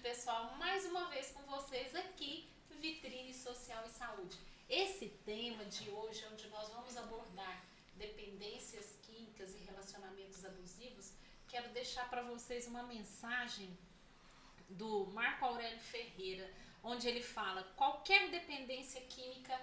pessoal. Mais uma vez com vocês aqui, Vitrine Social e Saúde. Esse tema de hoje, onde nós vamos abordar dependências químicas e relacionamentos abusivos, quero deixar para vocês uma mensagem do Marco Aurélio Ferreira, onde ele fala: qualquer dependência química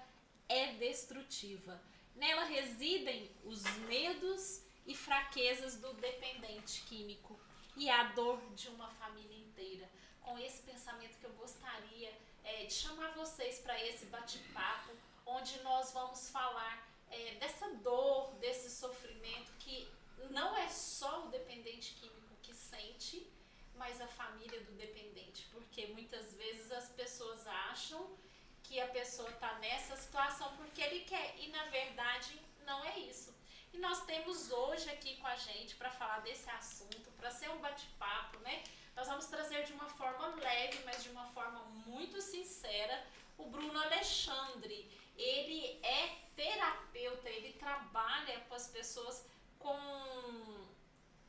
é destrutiva. Nela residem os medos e fraquezas do dependente químico e a dor de uma família inteira. Com esse pensamento que eu gostaria é, de chamar vocês para esse bate-papo, onde nós vamos falar é, dessa dor, desse sofrimento que não é só o dependente químico que sente, mas a família do dependente, porque muitas vezes as pessoas acham que a pessoa está nessa situação porque ele quer e na verdade não é isso. E nós temos hoje aqui com a gente para falar desse assunto, para ser um bate-papo, né? Nós vamos trazer de uma forma leve, mas de uma forma muito sincera, o Bruno Alexandre. Ele é terapeuta, ele trabalha com as pessoas com,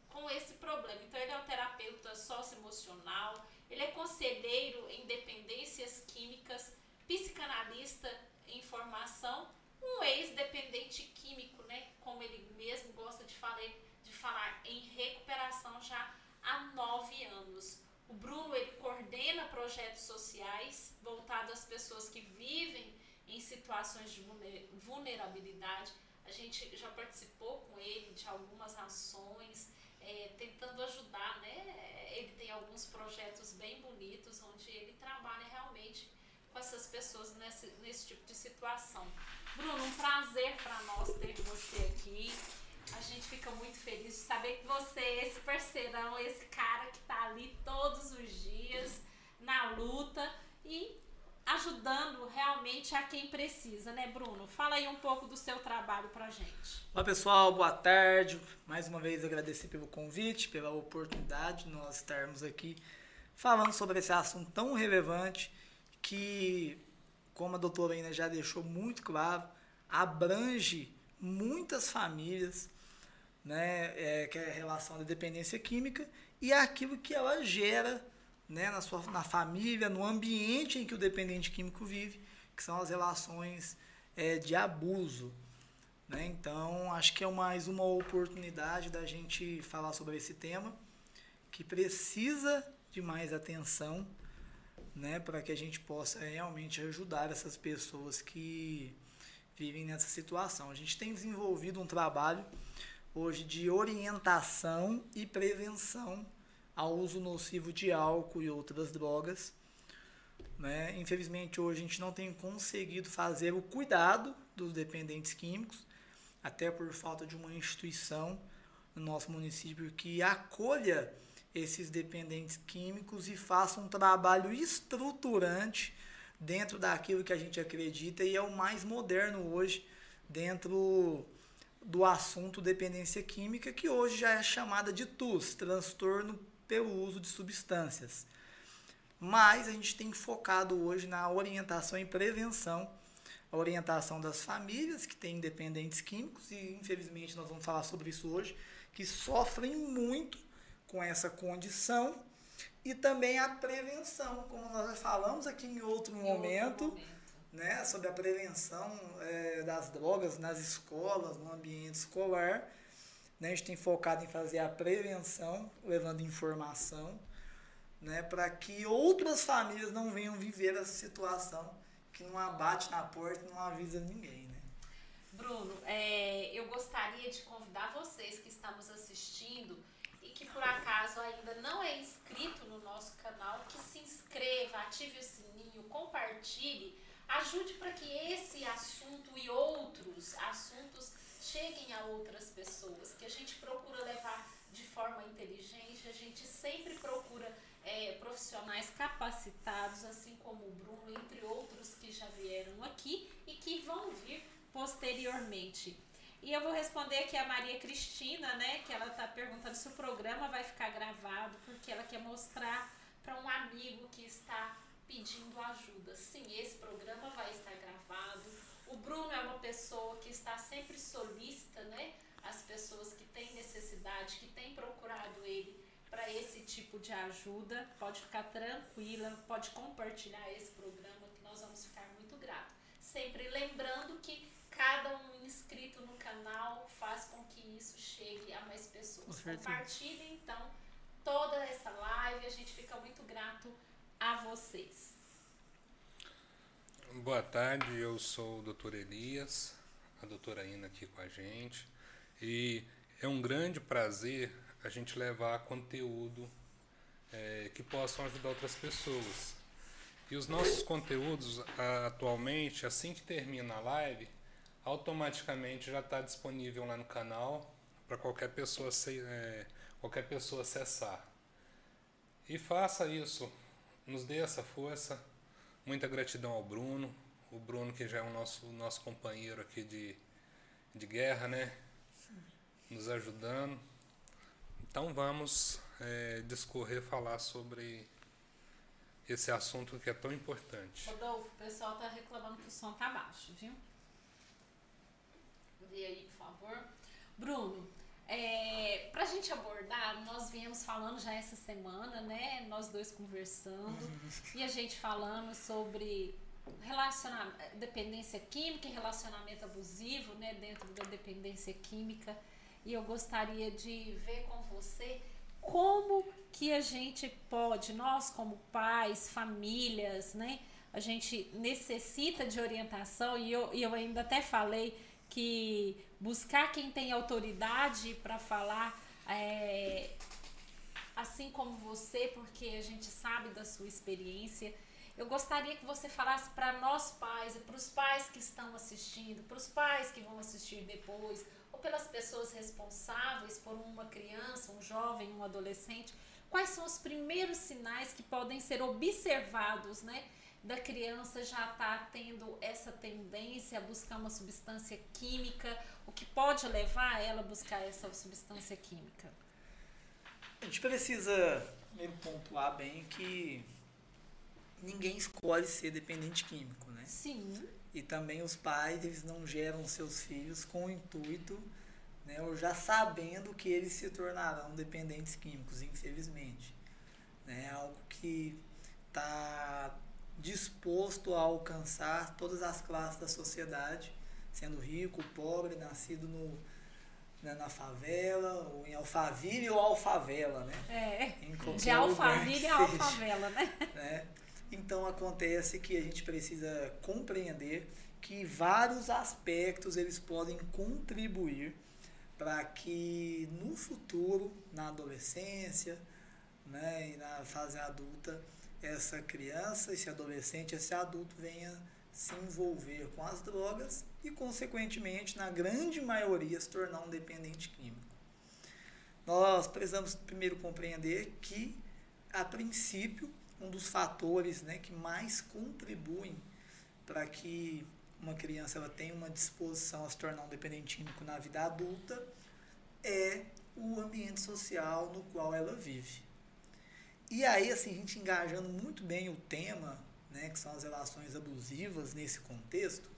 com esse problema. Então, ele é um terapeuta socioemocional, ele é conselheiro em dependências químicas, psicanalista em formação um ex-dependente químico, né? Como ele mesmo gosta de falar, de falar em recuperação já há nove anos. O Bruno ele coordena projetos sociais voltados às pessoas que vivem em situações de vulnerabilidade. A gente já participou com ele de algumas ações, é, tentando ajudar, né? Ele tem alguns projetos bem bonitos onde ele trabalha realmente com essas pessoas nesse, nesse tipo de situação. Bruno, um prazer para nós ter você aqui. A gente fica muito feliz de saber que você é esse parceirão, esse cara que está ali todos os dias na luta e ajudando realmente a quem precisa, né, Bruno? Fala aí um pouco do seu trabalho pra gente. Olá, pessoal, boa tarde. Mais uma vez agradecer pelo convite, pela oportunidade de nós estarmos aqui falando sobre esse assunto tão relevante que, como a doutora ainda já deixou muito claro, abrange muitas famílias, né, é, que é a relação da dependência química e aquilo que ela gera né, na, sua, na família, no ambiente em que o dependente químico vive, que são as relações é, de abuso. Né? Então, acho que é mais uma oportunidade da gente falar sobre esse tema, que precisa de mais atenção né, para que a gente possa realmente ajudar essas pessoas que vivem nessa situação. A gente tem desenvolvido um trabalho hoje de orientação e prevenção ao uso nocivo de álcool e outras drogas. Né? Infelizmente, hoje a gente não tem conseguido fazer o cuidado dos dependentes químicos, até por falta de uma instituição no nosso município que acolha esses dependentes químicos e faça um trabalho estruturante dentro daquilo que a gente acredita e é o mais moderno hoje dentro do assunto dependência química, que hoje já é chamada de TUS, transtorno pelo uso de substâncias. Mas a gente tem focado hoje na orientação e prevenção, a orientação das famílias que têm dependentes químicos, e infelizmente nós vamos falar sobre isso hoje, que sofrem muito com essa condição e também a prevenção, como nós já falamos aqui em outro, em momento, outro momento, né, sobre a prevenção é, das drogas nas escolas, no ambiente escolar. Né, a gente tem focado em fazer a prevenção, levando informação, né, para que outras famílias não venham viver essa situação que não abate na porta e não avisa ninguém. Né? Bruno, é, eu gostaria de convidar vocês que estamos assistindo que por acaso ainda não é inscrito no nosso canal, que se inscreva, ative o sininho, compartilhe, ajude para que esse assunto e outros assuntos cheguem a outras pessoas, que a gente procura levar de forma inteligente, a gente sempre procura é, profissionais capacitados, assim como o Bruno, entre outros que já vieram aqui e que vão vir posteriormente. E eu vou responder aqui a Maria Cristina, né? Que ela tá perguntando se o programa vai ficar gravado, porque ela quer mostrar para um amigo que está pedindo ajuda. Sim, esse programa vai estar gravado. O Bruno é uma pessoa que está sempre solícita, né? As pessoas que têm necessidade, que têm procurado ele para esse tipo de ajuda, pode ficar tranquila, pode compartilhar esse programa que nós vamos ficar muito gratos. Sempre lembrando que cada um inscrito no canal faz com que isso chegue a mais pessoas. Compartilhe então toda essa live, a gente fica muito grato a vocês. Boa tarde, eu sou o doutor Elias, a doutora Ina aqui com a gente. E é um grande prazer a gente levar conteúdo é, que possam ajudar outras pessoas. E os nossos conteúdos, atualmente, assim que termina a live, automaticamente já está disponível lá no canal para qualquer pessoa é, qualquer pessoa acessar. E faça isso, nos dê essa força. Muita gratidão ao Bruno, o Bruno que já é o nosso, nosso companheiro aqui de, de guerra, né? Nos ajudando. Então vamos é, discorrer, falar sobre esse assunto que é tão importante. Rodolfo, o pessoal está reclamando que o som tá baixo, viu? Vê aí, por favor. Bruno, é, para a gente abordar, nós viemos falando já essa semana, né? Nós dois conversando e a gente falando sobre relacionamento, dependência química e relacionamento abusivo, né? Dentro da dependência química. E eu gostaria de ver com você como que a gente pode, nós como pais, famílias, né? A gente necessita de orientação e eu, e eu ainda até falei que buscar quem tem autoridade para falar, é, assim como você, porque a gente sabe da sua experiência. Eu gostaria que você falasse para nós pais, para os pais que estão assistindo, para os pais que vão assistir depois, ou pelas pessoas responsáveis por uma criança, um jovem, um adolescente, quais são os primeiros sinais que podem ser observados, né? Da criança já está tendo essa tendência a buscar uma substância química, o que pode levar ela a buscar essa substância química? A gente precisa primeiro pontuar bem que ninguém escolhe ser dependente químico, né? Sim. E também os pais, eles não geram seus filhos com o intuito, né, ou já sabendo que eles se tornarão dependentes químicos, infelizmente. Né? Algo que está disposto a alcançar todas as classes da sociedade, sendo rico, pobre, nascido no, né, na favela, ou em Alphaville ou Alfavela, né? É, de Alphaville a Alfavela, né? né? Então acontece que a gente precisa compreender que vários aspectos eles podem contribuir para que no futuro, na adolescência, né, e na fase adulta, essa criança, esse adolescente, esse adulto venha se envolver com as drogas e, consequentemente, na grande maioria, se tornar um dependente químico. Nós precisamos primeiro compreender que, a princípio, um dos fatores né, que mais contribuem para que uma criança ela tenha uma disposição a se tornar um dependente químico na vida adulta é o ambiente social no qual ela vive. E aí, assim, a gente engajando muito bem o tema, né, que são as relações abusivas nesse contexto,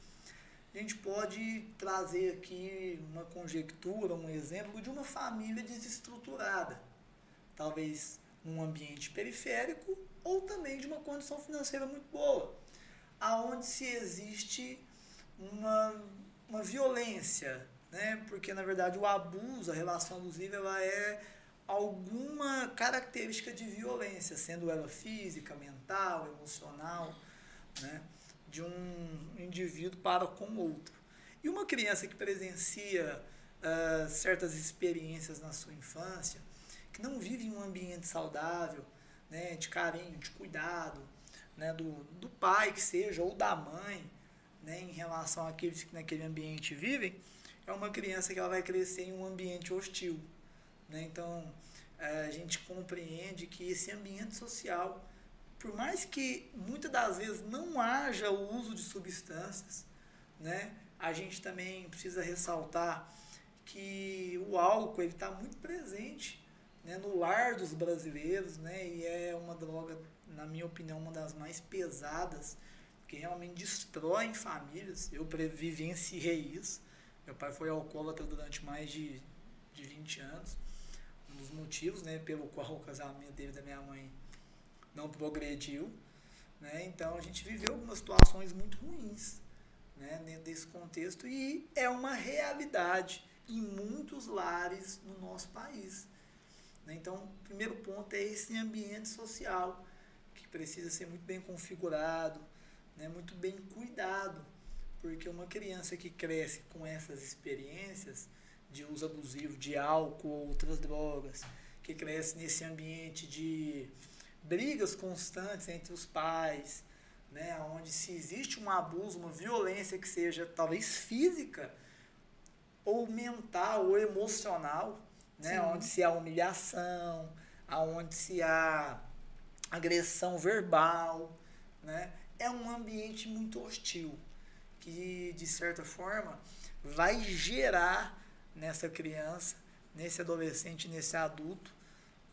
a gente pode trazer aqui uma conjectura, um exemplo de uma família desestruturada. Talvez num ambiente periférico ou também de uma condição financeira muito boa, aonde se existe uma, uma violência, né? Porque na verdade o abuso, a relação abusiva, ela é alguma característica de violência, sendo ela física, mental, emocional, né, de um indivíduo para com outro. E uma criança que presencia uh, certas experiências na sua infância, que não vive em um ambiente saudável, né, de carinho, de cuidado, né, do, do pai que seja, ou da mãe, né, em relação àqueles que naquele ambiente vivem, é uma criança que ela vai crescer em um ambiente hostil, né? Então, a gente compreende que esse ambiente social, por mais que muitas das vezes não haja o uso de substâncias, né? a gente também precisa ressaltar que o álcool está muito presente né, no lar dos brasileiros, né, e é uma droga, na minha opinião, uma das mais pesadas, que realmente destrói famílias. Eu vivenciei isso. Meu pai foi alcoólatra durante mais de, de 20 anos dos motivos, né, pelo qual o casamento dele da minha mãe não progrediu, né? Então a gente viveu algumas situações muito ruins, né, dentro desse contexto e é uma realidade em muitos lares no nosso país. Né? Então, o primeiro ponto é esse ambiente social que precisa ser muito bem configurado, né, muito bem cuidado, porque uma criança que cresce com essas experiências de uso abusivo de álcool ou outras drogas, que cresce nesse ambiente de brigas constantes entre os pais, né, onde se existe um abuso, uma violência que seja talvez física ou mental ou emocional, né, onde se há humilhação, aonde se há agressão verbal, né, é um ambiente muito hostil que de certa forma vai gerar nessa criança, nesse adolescente, nesse adulto,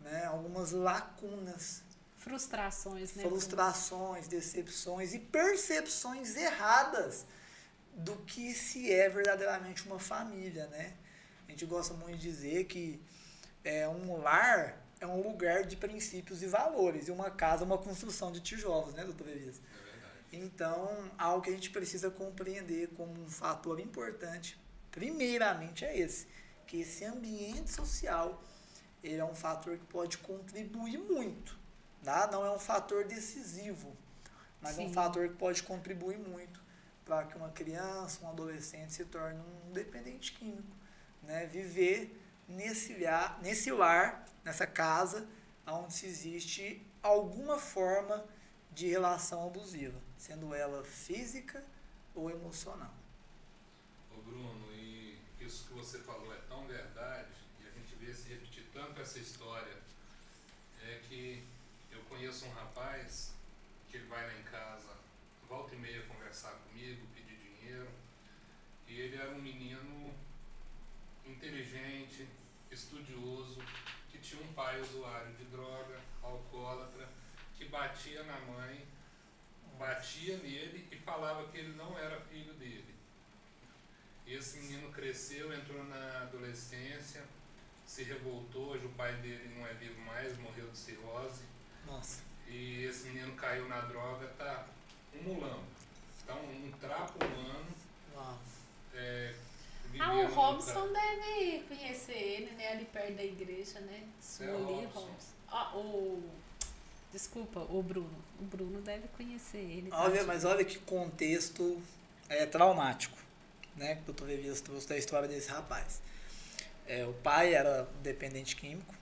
né, algumas lacunas Frustrações, né? Frustrações, decepções e percepções erradas do que se é verdadeiramente uma família, né? A gente gosta muito de dizer que é, um lar é um lugar de princípios e valores, e uma casa é uma construção de tijolos, né, doutor Elisa? É então, algo que a gente precisa compreender como um fator importante, primeiramente é esse, que esse ambiente social ele é um fator que pode contribuir muito Tá? Não é um fator decisivo, mas Sim. é um fator que pode contribuir muito para que uma criança, um adolescente se torne um dependente químico. Né? Viver nesse lar, nesse lar, nessa casa, onde se existe alguma forma de relação abusiva, sendo ela física ou emocional. Ô Bruno, isso que você falou é tão verdade, e a gente vê se repetir tanto essa história, é que conheço um rapaz que ele vai lá em casa, volta e meia conversar comigo, pedir dinheiro. E ele era um menino inteligente, estudioso, que tinha um pai usuário de droga, alcoólatra, que batia na mãe, batia nele e falava que ele não era filho dele. Esse menino cresceu, entrou na adolescência, se revoltou, hoje o pai dele não é vivo mais, morreu de cirrose nossa. E esse menino caiu na droga, tá um mulambo. Tá um, trapo humano. Uau. É, ah, o Robson deve conhecer ele, né? Ali perto da igreja, né? Sueli é Robson. Robson. Ah, o... Desculpa, o Bruno. O Bruno deve conhecer ele. Olha, tá? mas olha que contexto é, traumático, né? Que o doutor Levias trouxe da história desse rapaz. É, o pai era dependente químico,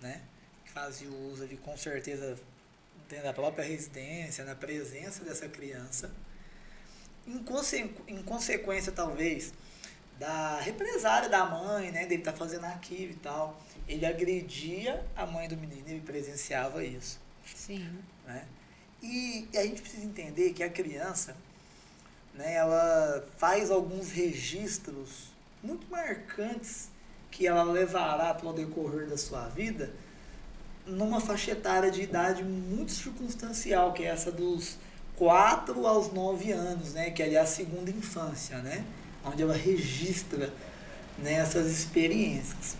né? fazia o uso ali, com certeza, dentro da própria residência, na presença dessa criança. Em, conse em consequência, talvez, da represária da mãe, né, dele estar tá fazendo aquilo e tal, ele agredia a mãe do menino, ele presenciava isso. Sim. Né? E, e a gente precisa entender que a criança, né, ela faz alguns registros muito marcantes que ela levará pelo decorrer da sua vida, numa faixa etária de idade muito circunstancial, que é essa dos 4 aos 9 anos, né? Que é a segunda infância, né? Onde ela registra né, essas experiências.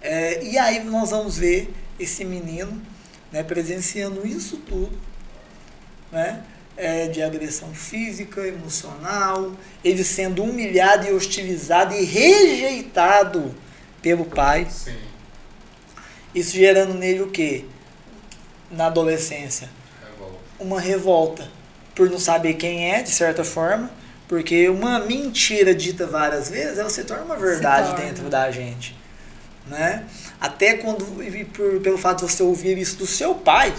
É, e aí nós vamos ver esse menino né, presenciando isso tudo, né? É, de agressão física, emocional, ele sendo humilhado e hostilizado e rejeitado pelo pai. Sim isso gerando nele o quê? Na adolescência? Revolta. Uma revolta. Por não saber quem é, de certa forma. Porque uma mentira dita várias vezes, ela se torna uma verdade torna. dentro da gente. Né? Até quando, por, pelo fato de você ouvir isso do seu pai,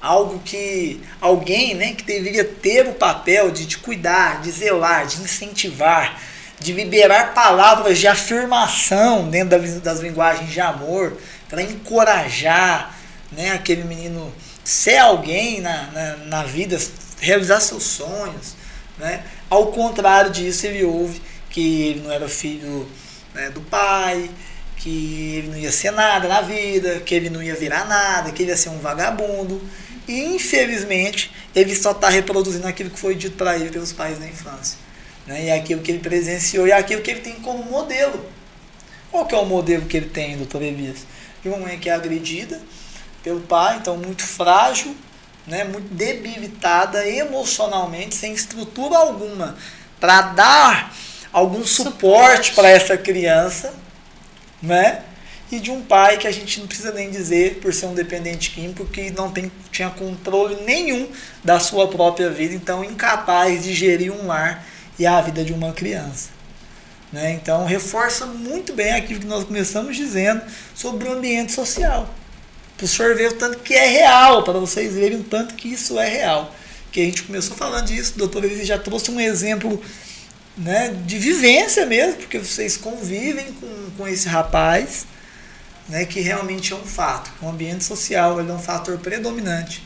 algo que alguém né, que deveria ter o papel de te cuidar, de zelar, de incentivar, de liberar palavras de afirmação dentro das, das linguagens de amor, para encorajar né, aquele menino ser alguém na, na, na, vida, realizar seus sonhos. Né? Ao contrário disso, ele ouve que ele não era filho né, do pai, que ele não ia ser nada na vida, que ele não ia virar nada, que ele ia ser um vagabundo. E infelizmente ele só está reproduzindo aquilo que foi dito para ele pelos pais na infância. Né? E aquilo que ele presenciou e aquilo que ele tem como modelo Qual que é o modelo que ele tem, doutor Elias? De uma mãe que é agredida pelo pai, então muito frágil, né, muito debilitada emocionalmente, sem estrutura alguma, para dar algum suporte para essa criança, né? E de um pai que a gente não precisa nem dizer, por ser um dependente químico, que não tem, tinha controle nenhum da sua própria vida, então incapaz de gerir um lar e a vida de uma criança. Né? Então, reforça muito bem aquilo que nós começamos dizendo sobre o ambiente social. Para o senhor ver o tanto que é real, para vocês verem o tanto que isso é real. Que a gente começou falando disso, o doutor Elise já trouxe um exemplo né, de vivência mesmo, porque vocês convivem com, com esse rapaz, né, que realmente é um fato. O ambiente social é um fator predominante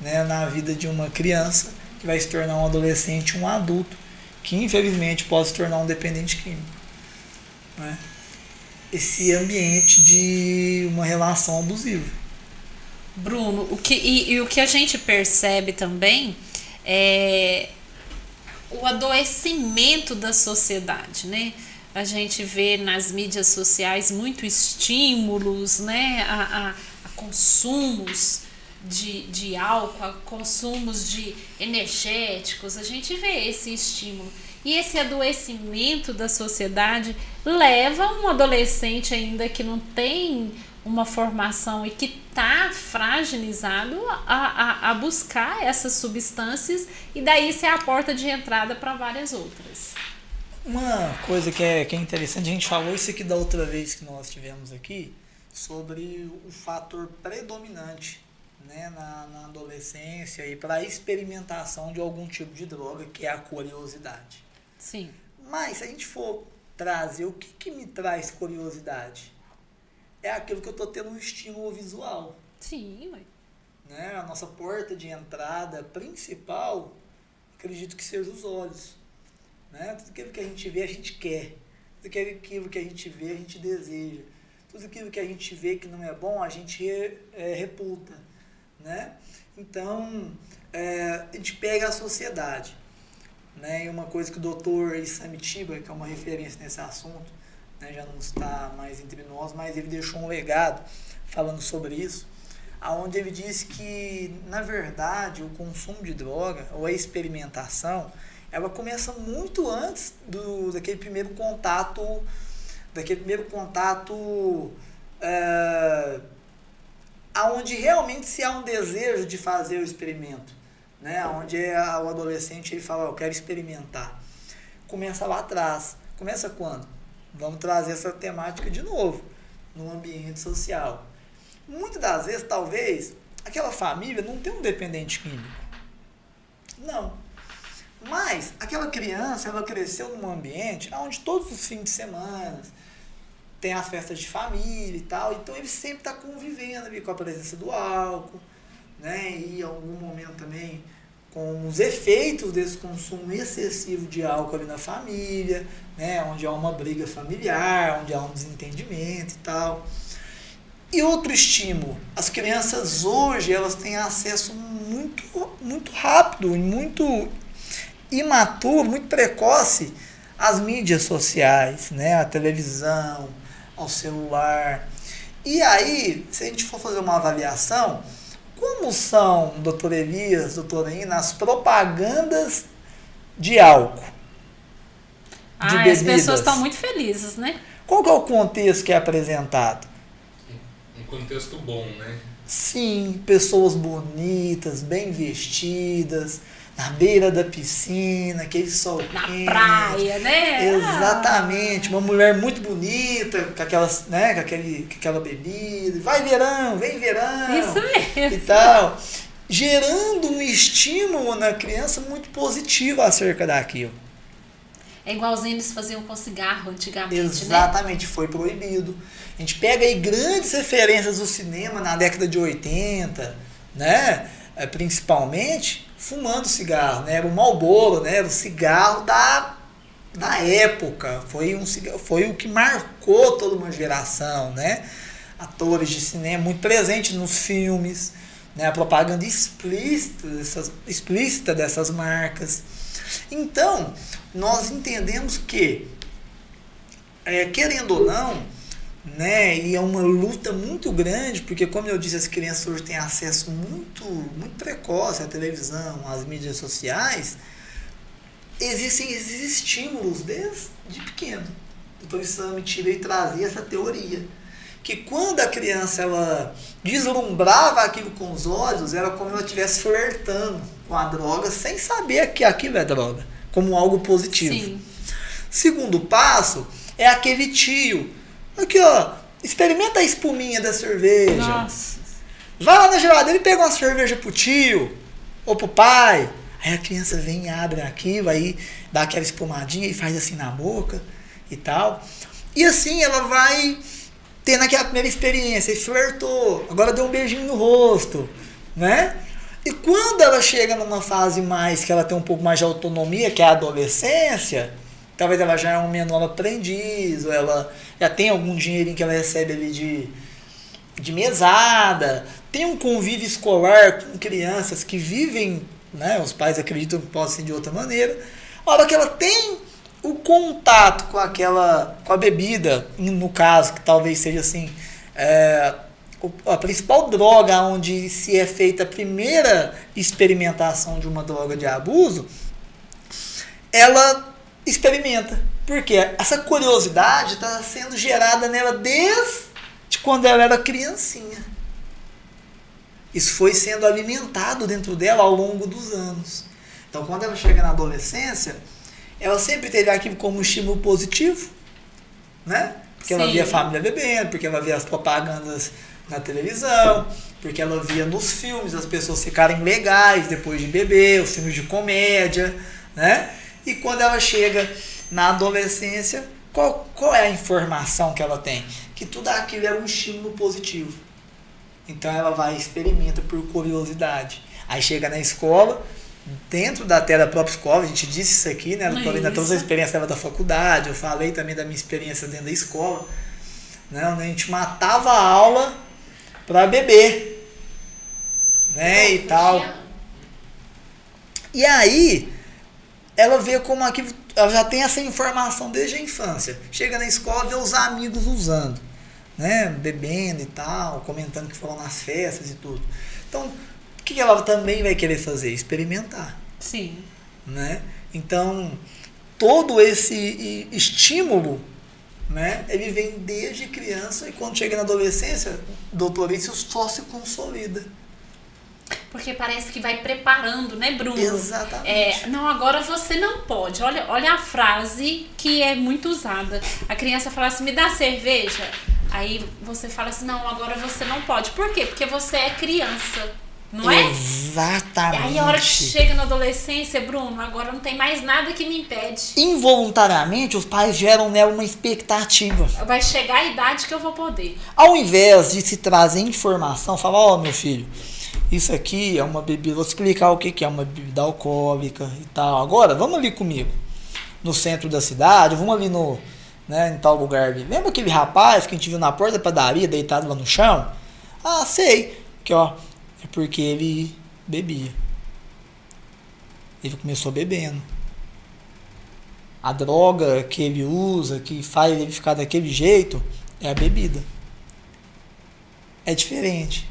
né, na vida de uma criança que vai se tornar um adolescente, um adulto que infelizmente pode se tornar um dependente químico. Né? Esse ambiente de uma relação abusiva. Bruno, o que, e, e o que a gente percebe também é o adoecimento da sociedade, né? A gente vê nas mídias sociais muito estímulos, né? A, a, a consumos de, de álcool, a consumos de energéticos, a gente vê esse estímulo. E esse adoecimento da sociedade leva um adolescente ainda que não tem uma formação e que está fragilizado a, a, a, buscar essas substâncias e daí ser a porta de entrada para várias outras. Uma coisa que é, que é interessante, a gente falou isso aqui da outra vez que nós tivemos aqui, sobre o fator predominante né, na, na adolescência e para a experimentação de algum tipo de droga, que é a curiosidade. Sim. Mas se a gente for trazer o que, que me traz curiosidade, é aquilo que eu estou tendo um estímulo visual. Sim, mãe. Né? A nossa porta de entrada principal, acredito que seja os olhos. Né? Tudo aquilo que a gente vê, a gente quer. Tudo aquilo que a gente vê, a gente deseja. Tudo aquilo que a gente vê que não é bom, a gente é, reputa. Né? Então, é, a gente pega a sociedade. Né? E uma coisa que o doutor Isamitiba, que é uma referência nesse assunto, né, já não está mais entre nós, mas ele deixou um legado falando sobre isso, aonde ele disse que, na verdade, o consumo de droga ou a experimentação, ela começa muito antes do, daquele primeiro contato, daquele primeiro contato é, aonde realmente se há um desejo de fazer o experimento, né? Onde é o adolescente ele fala, eu quero experimentar. Começa lá atrás. Começa quando? Vamos trazer essa temática de novo no ambiente social. Muitas das vezes, talvez, aquela família não tem um dependente químico. Não. Mas aquela criança, ela cresceu num ambiente onde todos os fins de semana tem as festas de família e tal, então ele sempre está convivendo ali com a presença do álcool, né? E em algum momento também com os efeitos desse consumo excessivo de álcool ali na família, né? Onde há uma briga familiar, onde há um desentendimento e tal. E outro estímulo, as crianças hoje elas têm acesso muito, muito rápido e muito imaturo, muito precoce às mídias sociais, né? A televisão, ao celular. E aí, se a gente for fazer uma avaliação, como são, doutor Elias, doutora Ina, as propagandas de álcool? De ah, bebidas? as pessoas estão muito felizes, né? Qual é o contexto que é apresentado? Um contexto bom, né? Sim, pessoas bonitas, bem vestidas, na beira da piscina, aquele sol na quente. praia, né? Exatamente, uma mulher muito bonita, com aquelas, né, com, aquele, com aquela bebida, vai verão, vem verão. Isso mesmo. E tal, gerando um estímulo na criança muito positivo acerca daquilo. É igualzinho eles faziam com cigarro antigamente, né? Exatamente, né? foi proibido. A gente pega aí grandes referências do cinema na década de 80, né? É, principalmente, fumando cigarro, né? Era o Marlboro, né? Era o cigarro da, da época. Foi, um, foi o que marcou toda uma geração, né? Atores de cinema muito presentes nos filmes, né? A propaganda explícita dessas, explícita dessas marcas. Então, nós entendemos que, é, querendo ou não, né? E é uma luta muito grande, porque como eu disse, as crianças hoje têm acesso muito, muito precoce à televisão, às mídias sociais. Existem esses estímulos desde pequeno. O professor Mitira e trazia essa teoria. Que quando a criança ela deslumbrava aquilo com os olhos, era como se ela estivesse flertando com a droga sem saber que aquilo é droga, como algo positivo. Sim. Segundo passo é aquele tio. Aqui, ó, experimenta a espuminha da cerveja. Nossa. Vai lá na geladeira e pega uma cerveja pro tio ou pro pai. Aí a criança vem, abre aquilo, aí dá aquela espumadinha e faz assim na boca e tal. E assim ela vai tendo aquela primeira experiência, e flertou, agora deu um beijinho no rosto, né? E quando ela chega numa fase mais que ela tem um pouco mais de autonomia, que é a adolescência, talvez ela já é um menor aprendiz, ou ela já tem algum dinheirinho que ela recebe ali de, de mesada, tem um convívio escolar com crianças que vivem, né, os pais acreditam que possa ser de outra maneira. A hora que ela tem o contato com aquela, com a bebida, no caso, que talvez seja assim, é, a principal droga onde se é feita a primeira experimentação de uma droga de abuso, ela experimenta. Porque essa curiosidade está sendo gerada nela desde quando ela era criancinha. Isso foi sendo alimentado dentro dela ao longo dos anos. Então, quando ela chega na adolescência, ela sempre teve aquilo como um estímulo positivo, né? Porque Sim. ela via a família bebendo, porque ela via as propagandas na televisão, porque ela via nos filmes as pessoas ficarem legais depois de beber, os filmes de comédia, né? E quando ela chega na adolescência, qual, qual é a informação que ela tem? Que tudo aquilo é um estímulo positivo. Então ela vai e experimenta por curiosidade. Aí chega na escola, dentro da até da própria escola, a gente disse isso aqui, né? Eu ainda toda a experiência dela da faculdade, eu falei também da minha experiência dentro da escola. Né? A gente matava a aula para beber. Né? E tal. E aí, ela vê como aquilo. Ela já tem essa informação desde a infância. Chega na escola, vê os amigos usando, né? Bebendo e tal, comentando que foram nas festas e tudo. Então, o que ela também vai querer fazer? Experimentar. Sim. Né? Então, todo esse estímulo, né, ele vem desde criança e quando chega na adolescência, doutor, isso só se consolida. Porque parece que vai preparando, né, Bruno? Exatamente. É, não, agora você não pode. Olha, olha a frase que é muito usada. A criança fala assim: me dá cerveja. Aí você fala assim: não, agora você não pode. Por quê? Porque você é criança. Não é? Exatamente. Aí a hora que chega na adolescência, Bruno, agora não tem mais nada que me impede. Involuntariamente, os pais geram nela uma expectativa. Vai chegar a idade que eu vou poder. Ao invés de se trazer informação, falar, ó, oh, meu filho, isso aqui é uma bebida, vou explicar o que, é uma bebida alcoólica e tal. Agora, vamos ali comigo. No centro da cidade, vamos ali no, né, em tal lugar ali. Lembra aquele rapaz que a gente viu na porta da padaria, deitado lá no chão? Ah, sei. Que ó, é porque ele bebia. Ele começou bebendo. A droga que ele usa, que faz ele ficar daquele jeito, é a bebida. É diferente.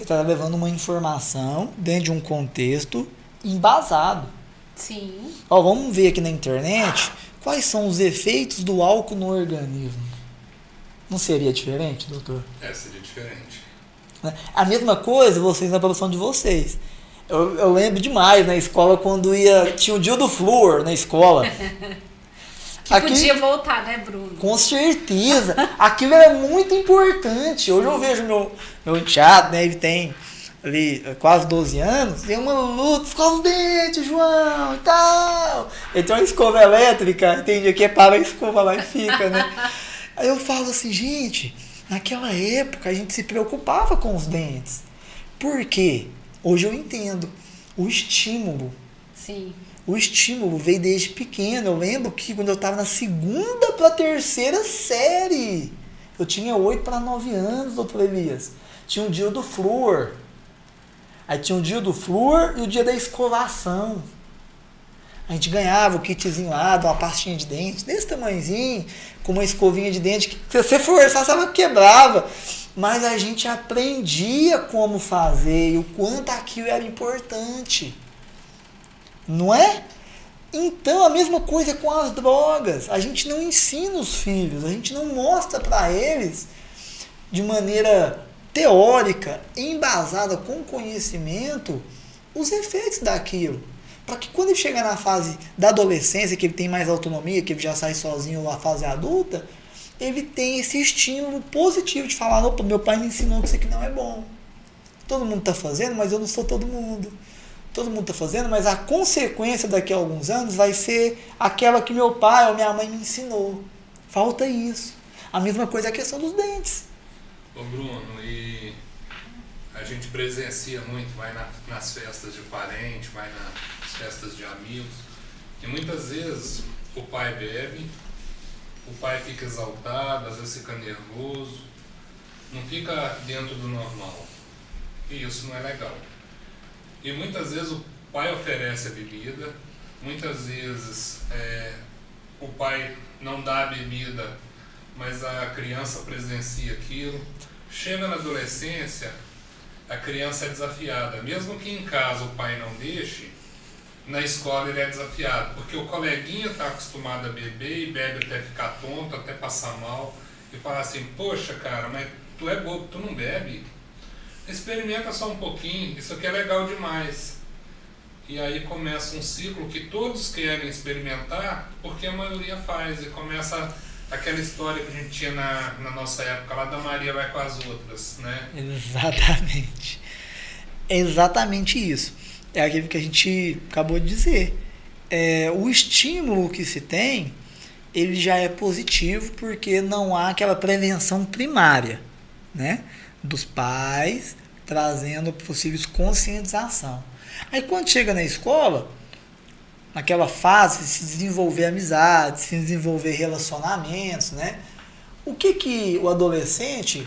Você está levando uma informação dentro de um contexto embasado. Sim. Ó, vamos ver aqui na internet quais são os efeitos do álcool no organismo. Não seria diferente, doutor? É, seria diferente. Né? A mesma coisa vocês na produção de vocês. Eu, eu lembro demais na escola quando ia. Tinha o dia do flúor na escola. que Aqui, podia voltar, né, Bruno? Com certeza. Aquilo era muito importante. Hoje eu vejo meu, meu enteado, né? Ele tem ali quase 12 anos, tem uma luta, escova os dentes, João, e tal. Ele tem uma escova elétrica, tem dia que é para a escova lá e fica, né? Aí eu falo assim, gente, Naquela época a gente se preocupava com os dentes. Por quê? Hoje eu entendo. O estímulo. Sim. O estímulo veio desde pequeno. Eu lembro que quando eu estava na segunda para terceira série, eu tinha 8 para 9 anos, doutor Elias. Tinha o dia do flúor. Aí tinha o dia do flúor e o dia da escovação. A gente ganhava o kitzinho lá, uma pastinha de dente, desse tamanhozinho, com uma escovinha de dente, que se você forçasse, ela quebrava. Mas a gente aprendia como fazer e o quanto aquilo era importante. Não é? Então, a mesma coisa com as drogas. A gente não ensina os filhos, a gente não mostra para eles de maneira teórica, embasada com conhecimento, os efeitos daquilo. Para que quando ele chegar na fase da adolescência, que ele tem mais autonomia, que ele já sai sozinho na fase adulta, ele tem esse estímulo positivo de falar: opa, meu pai me ensinou que isso aqui não é bom. Todo mundo está fazendo, mas eu não sou todo mundo. Todo mundo está fazendo, mas a consequência daqui a alguns anos vai ser aquela que meu pai ou minha mãe me ensinou. Falta isso. A mesma coisa é a questão dos dentes. Ô Bruno, e a gente presencia muito, vai na, nas festas de parente, vai nas festas de amigos, e muitas vezes o pai bebe, o pai fica exaltado, às vezes fica nervoso, não fica dentro do normal. E isso não é legal. E muitas vezes o pai oferece a bebida, muitas vezes é, o pai não dá a bebida, mas a criança presencia aquilo. Chega na adolescência, a criança é desafiada. Mesmo que em casa o pai não deixe, na escola ele é desafiado. Porque o coleguinha está acostumado a beber e bebe até ficar tonto, até passar mal. E fala assim, poxa cara, mas tu é bobo, tu não bebe? Experimenta só um pouquinho, isso aqui é legal demais. E aí começa um ciclo que todos querem experimentar, porque a maioria faz. E começa aquela história que a gente tinha na, na nossa época lá da Maria vai com as outras, né? Exatamente. É exatamente isso. É aquilo que a gente acabou de dizer. É, o estímulo que se tem, ele já é positivo porque não há aquela prevenção primária, né? Dos pais trazendo possíveis conscientização. Aí quando chega na escola, naquela fase de se desenvolver amizade, se desenvolver relacionamentos, né? O que que o adolescente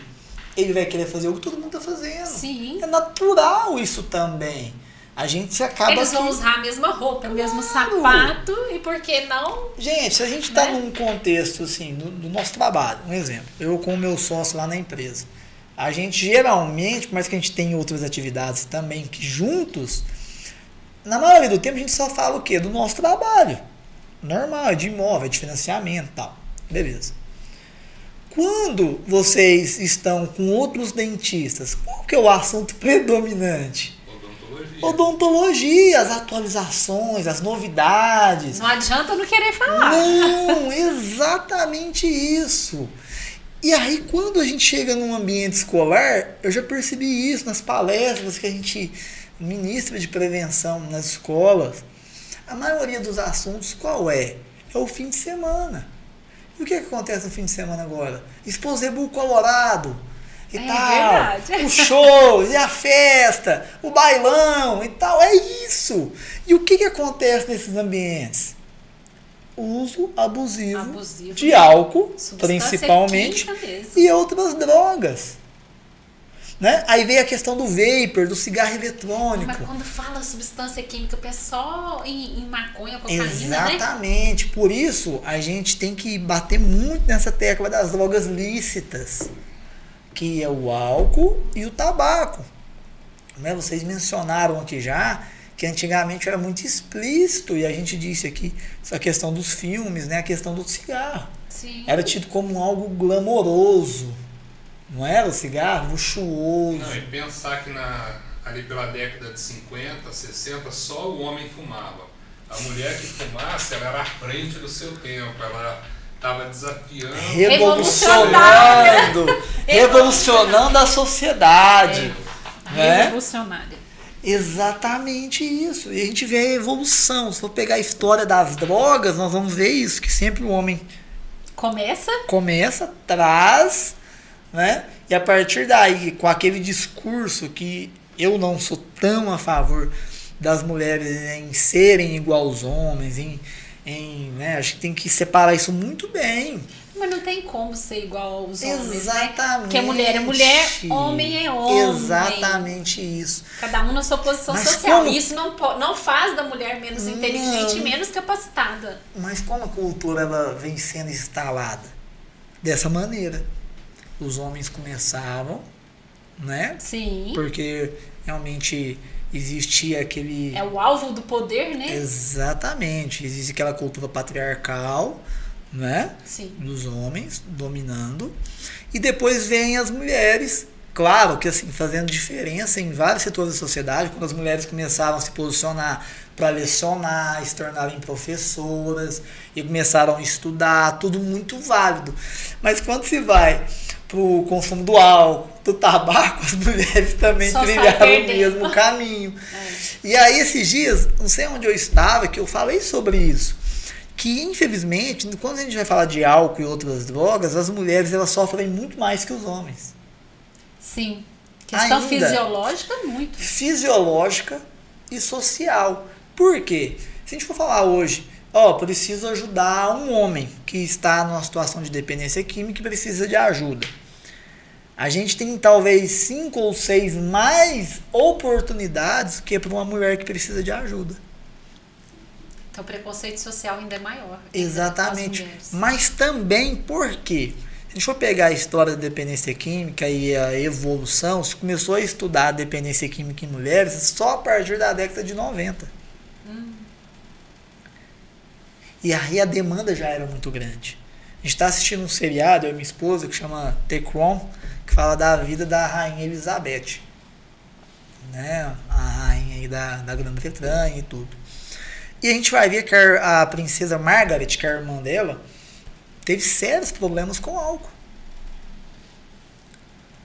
ele vai querer fazer o que todo mundo está fazendo? Sim. É natural isso também. A gente acaba Eles vão que... usar a mesma roupa, o mesmo Claro. sapato, e por que não? Gente, se a gente está Né? num contexto assim, do, do nosso trabalho, um exemplo, eu com o meu sócio lá na empresa, a gente geralmente, por mais que a gente tenha outras atividades também, que juntos, na maioria do tempo a gente só fala o quê? Do nosso trabalho. Normal, é de imóvel, é de financiamento e tal. Beleza. Quando vocês estão com outros dentistas, qual que é o assunto predominante? Odontologia. Odontologia, as atualizações, as novidades. Não adianta não querer falar. Não, exatamente isso. E aí, quando a gente chega num ambiente escolar, eu já percebi isso nas palestras que a gente ministra de prevenção nas escolas. A maioria dos assuntos qual é? É o fim de semana. E o que, que acontece no fim de semana agora? Exposebu Colorado e É tal. verdade. Os shows, e a festa, o bailão e tal. É isso. E o que, que acontece nesses ambientes? Uso abusivo, Abusivo. de álcool, principalmente, e outras drogas. Né? Aí veio a questão do vapor, do cigarro eletrônico. Mas quando fala substância química, é só em, em maconha, cocaína, né? Exatamente. Por isso, a gente tem que bater muito nessa tecla das drogas lícitas, que é o álcool e o tabaco. Né? Vocês mencionaram aqui já que antigamente era muito explícito, e a gente disse aqui essa questão dos filmes, né? a questão do cigarro. Sim. Era tido como algo glamouroso. Não era o cigarro? Luxuoso. Não, e pensar que na, ali pela década de 50, 60, só o homem fumava. A mulher que fumasse, ela era à frente do seu tempo, ela estava desafiando. Revolucionando! revolucionando a sociedade. né? Revolucionária. Exatamente isso. E a gente vê a evolução. Se for pegar a história das drogas, nós vamos ver isso, que sempre o homem Começa começa, traz, né? E a partir daí, com aquele discurso que eu não sou tão a favor das mulheres em serem igual aos homens, em, em né? acho que tem que separar isso muito bem. Mas não tem como ser igual aos homens, né? Exatamente. Porque mulher é mulher, homem é homem. Exatamente isso. Cada um na sua posição Mas social. como- E isso não, não faz da mulher menos inteligente e Não. menos capacitada. Mas como a cultura ela vem sendo instalada? Dessa maneira. Os homens começavam, né? Sim. Porque realmente existia aquele. É o alvo do poder, né? Exatamente. Existe aquela cultura patriarcal, né? Sim. Dos homens dominando. E depois vem as mulheres. Claro que assim, fazendo diferença em vários setores da sociedade, quando as mulheres começaram a se posicionar para lecionar, se tornarem professoras e começaram a estudar, tudo muito válido. Mas quando se vai para o consumo do álcool, do tabaco, as mulheres também Só trilharam o mesmo caminho. É. E aí, esses dias, não sei onde eu estava, que eu falei sobre isso. Que, infelizmente, quando a gente vai falar de álcool e outras drogas, as mulheres elas sofrem muito mais que os homens. Sim. Questão Ainda. fisiológica, muito. Fisiológica e social. Por quê? Se a gente for falar hoje, ó, preciso ajudar um homem que está numa situação de dependência química e precisa de ajuda. A gente tem talvez cinco ou seis mais oportunidades que para uma mulher que precisa de ajuda. Então o preconceito social ainda é maior. entre Exatamente. Mas também porque, se a gente for pegar a história da dependência química e a evolução, se começou a estudar a dependência química em mulheres só a partir da década de 90. E aí a demanda já era muito grande. A gente está assistindo um seriado, eu e minha esposa, que chama The Crown, que fala da vida da rainha Elizabeth. Né? A rainha aí da, da Grã-Bretanha e tudo. E a gente vai ver que a, princesa Margaret, que é a irmã dela, teve sérios problemas com álcool.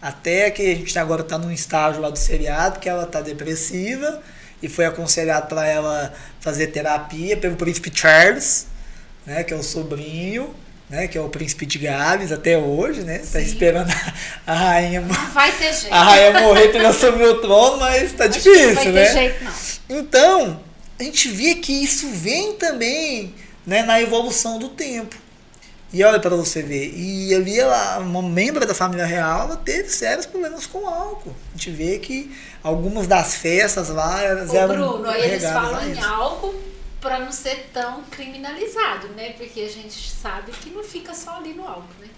Até que a gente agora está num estágio lá do seriado que ela está depressiva e foi aconselhado para ela fazer terapia pelo príncipe Charles, né, que é o sobrinho, né, que é o príncipe de Gales até hoje, né? Tá Sim. esperando a, a rainha vai ter jeito. a rainha morrer para ele assumir o trono, mas tá Acho difícil, não vai né? ter jeito, não. Então, a gente vê que isso vem também né, na evolução do tempo. E olha para você ver, e ali ela, uma membro da família real, ela teve sérios problemas com álcool. A gente vê que algumas das festas lá, elas Ô, eram Bruno, aí eles falam em álcool pra não ser tão criminalizado, né? Porque a gente sabe que não fica só ali no álcool, né?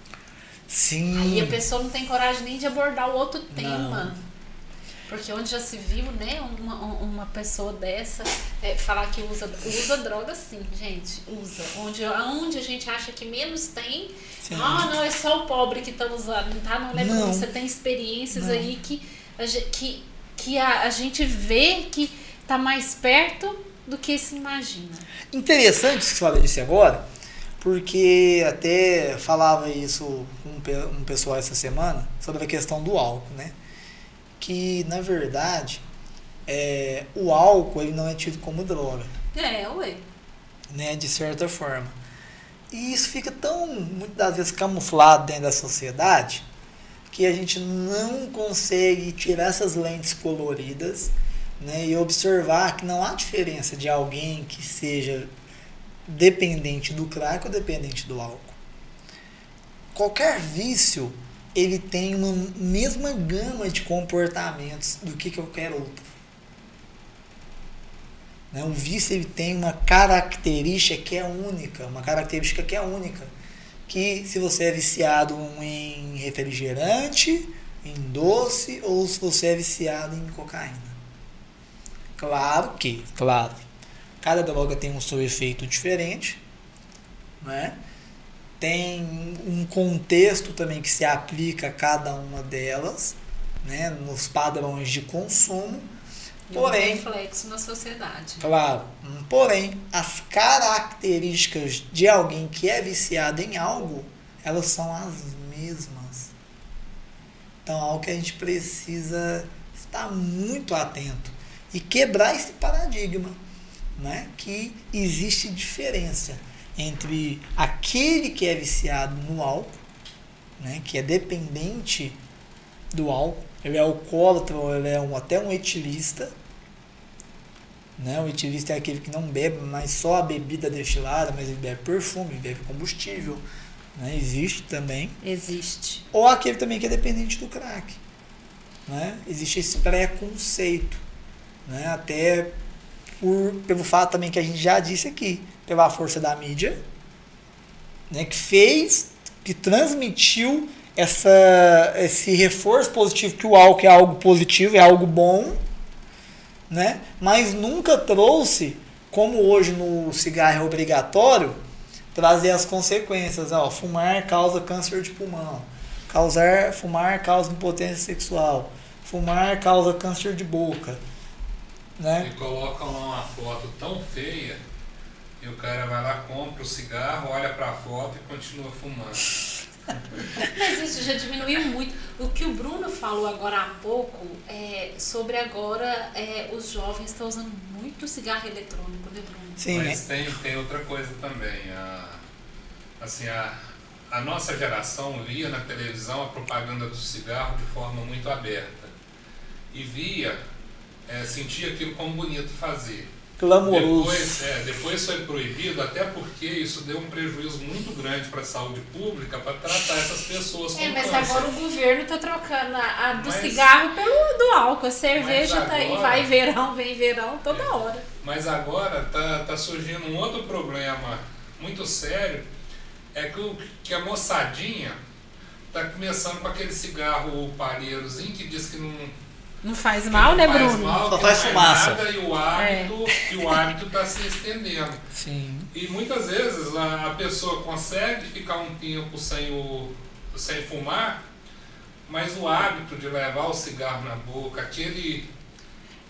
Sim. Aí a pessoa não tem coragem nem de abordar o outro tema. Porque onde já se viu, né, uma, uma pessoa dessa é, falar que usa, usa droga sim, gente, usa. Onde, onde a gente acha que menos tem, ah, não, é só o pobre que tá usando, tá? Não lembra Não. você tem experiências Não. aí que, que, que a, a gente vê que tá mais perto do que se imagina. Interessante isso que você fala disso agora, porque até falava isso com um um pessoal essa semana sobre a questão do álcool, né? Que na verdade é, o álcool ele não é tido como droga, É, ué. né? De certa forma. E isso fica tão, muitas das vezes, camuflado dentro da sociedade que a gente não consegue tirar essas lentes coloridas né, e observar que não há diferença de alguém que seja dependente do crack ou dependente do álcool. Qualquer vício, ele tem uma mesma gama de comportamentos do que qualquer outro. Né? O vício ele tem uma característica que é única, uma característica que é única. Que se você é viciado em refrigerante, em doce, ou se você é viciado em cocaína. Claro que, claro, cada droga tem um seu efeito diferente, né? Tem um contexto também que se aplica a cada uma delas, né? nos padrões de consumo. E um Porém, reflexo na sociedade. Claro. Porém, as características de alguém que é viciado em algo, elas são as mesmas. Então, é algo que a gente precisa estar muito atento e quebrar esse paradigma, né? Que existe diferença entre aquele que é viciado no álcool, né? Que é dependente do álcool, ele é alcoólatra ou ele é um, até um etilista, né? O etilista é aquele que não bebe, mas só a bebida destilada, mas ele bebe perfume, ele bebe combustível, né? existe também. Existe. Ou aquele também que é dependente do crack. Né? Existe esse preconceito. Né? Até por, pelo fato também que a gente já disse aqui, pela força da mídia, né? que fez, que transmitiu essa, esse reforço positivo que o álcool é algo positivo, é algo bom, né? mas nunca trouxe, como hoje no cigarro é obrigatório, trazer as consequências. Ó, fumar causa câncer de pulmão, causar, fumar causa impotência sexual, fumar causa câncer de boca. Né? E colocam lá uma foto tão feia e o cara vai lá, compra o cigarro, olha para a foto e continua fumando. Mas isso já diminuiu muito. O que o Bruno falou agora há pouco é sobre agora é, os jovens estão usando muito cigarro eletrônico, né, Bruno? Sim. Mas tem, tem outra coisa também. A, assim, a, a nossa geração via na televisão a propaganda do cigarro de forma muito aberta. E via, é, sentia aquilo como bonito fazer. Clamoroso. Depois, é, depois foi proibido, até porque isso deu um prejuízo muito grande para a saúde pública para tratar essas pessoas com É, mas câncer. agora o governo tá trocando a, a do Mas- cigarro pelo do álcool. A cerveja Mas tá aí, vai verão, vem verão, toda É. hora. Mas agora tá, tá surgindo um outro problema muito sério, é que, o, que a moçadinha tá começando com aquele cigarro palheirozinho que diz que não, Não faz mal, não né, faz Bruno? mal, Só faz fumaça. nada, e o hábito e o hábito está se estendendo. Sim. E muitas vezes a, a pessoa consegue ficar um tempo sem, o, sem fumar, mas o hábito de levar o cigarro na boca, aquele.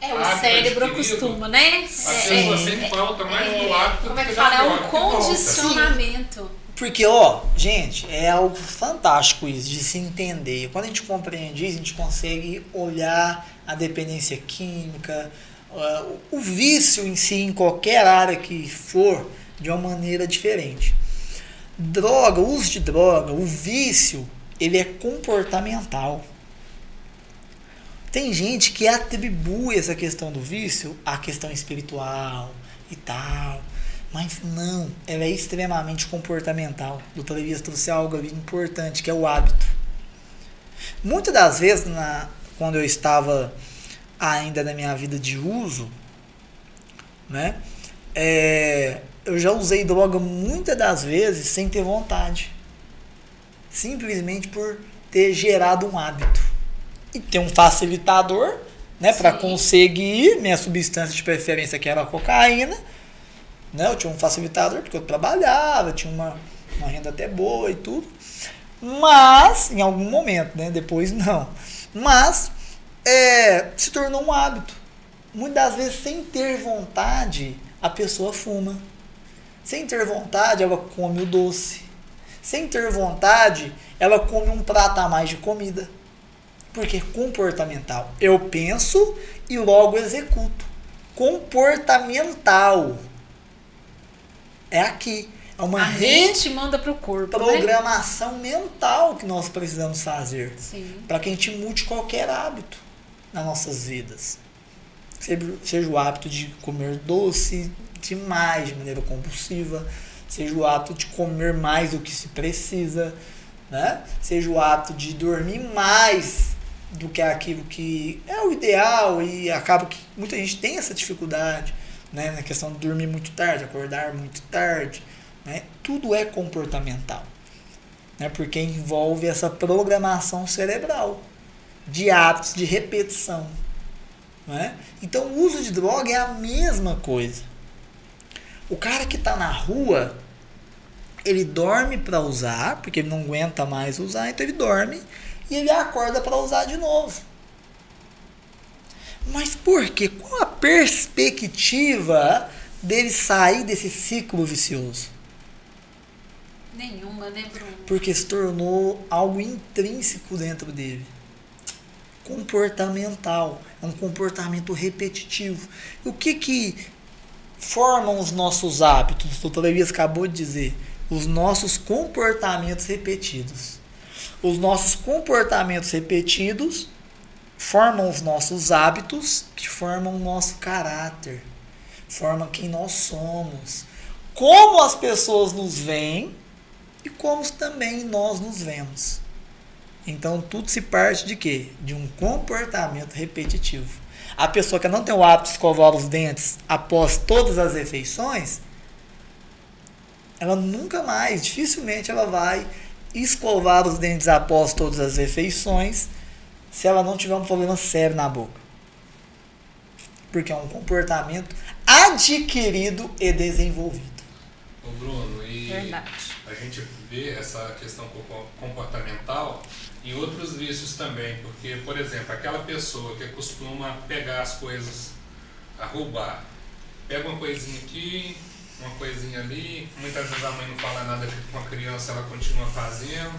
É, o cérebro acostuma, né? A É, pessoa é, sente falta mais é, do hábito Como do é que que fala? É um condicionamento. Porque, ó, gente, é algo fantástico isso de se entender. Quando a gente compreende isso, a gente consegue olhar a dependência química, o vício em si, em qualquer área que for, de uma maneira diferente. Droga, o uso de droga, o vício, ele é comportamental. Tem gente que atribui essa questão do vício à questão espiritual e tal. Mas não, ela é extremamente comportamental. O doutor Elias trouxe algo ali importante, que é o hábito. Muitas das vezes, na, quando eu estava ainda na minha vida de uso, né, é, eu já usei droga muitas das vezes sem ter vontade. Simplesmente por ter gerado um hábito. E ter um facilitador, né, para conseguir minha substância de preferência, que era a cocaína, né? Eu tinha um facilitador porque eu trabalhava, tinha uma, uma renda até boa e tudo. Mas, em algum momento, né? Depois não. Mas é, se tornou um hábito. Muitas vezes, sem ter vontade, a pessoa fuma. Sem ter vontade, ela come o doce. Sem ter vontade, ela come um prato a mais de comida. Porque é comportamental. Eu penso e logo executo. Comportamental. É aqui. É uma A mente manda pro corpo, né? reprogramação mental que nós precisamos fazer para que a gente mude qualquer hábito nas nossas vidas. Seja, seja o hábito de comer doce demais, de maneira compulsiva, seja o hábito de comer mais do que se precisa, né? seja o hábito de dormir mais do que aquilo que é o ideal e acaba que muita gente tem essa dificuldade né? na questão de dormir muito tarde, acordar muito tarde. Né? Tudo é comportamental né? porque envolve essa programação cerebral de hábitos, de repetição. Né? Então, o uso de droga é a mesma coisa. O cara que está na rua, ele dorme para usar, porque ele não aguenta mais usar, então ele dorme e ele acorda para usar de novo. Mas por quê? Qual a perspectiva dele sair desse ciclo vicioso? Nenhuma, né, Bruno? porque se tornou algo intrínseco dentro dele. Comportamental, é um comportamento repetitivo. E o que que formam os nossos hábitos? O doutor Elias acabou de dizer, os nossos comportamentos repetidos. Os nossos comportamentos repetidos formam os nossos hábitos, que formam o nosso caráter, formam quem nós somos. Como as pessoas nos veem, e como também nós nos vemos. Então tudo se parte de quê? De um comportamento repetitivo. A pessoa que não tem o hábito de escovar os dentes após todas as refeições, ela nunca mais, dificilmente ela vai escovar os dentes após todas as refeições se ela não tiver um problema sério na boca. Porque é um comportamento adquirido e desenvolvido. Ô Bruno, e Verdade. a gente vê essa questão comportamental em outros vícios também, porque, por exemplo, aquela pessoa que costuma pegar as coisas, a roubar, pega uma coisinha aqui, uma coisinha ali, muitas vezes a mãe não fala nada com a criança, ela continua fazendo.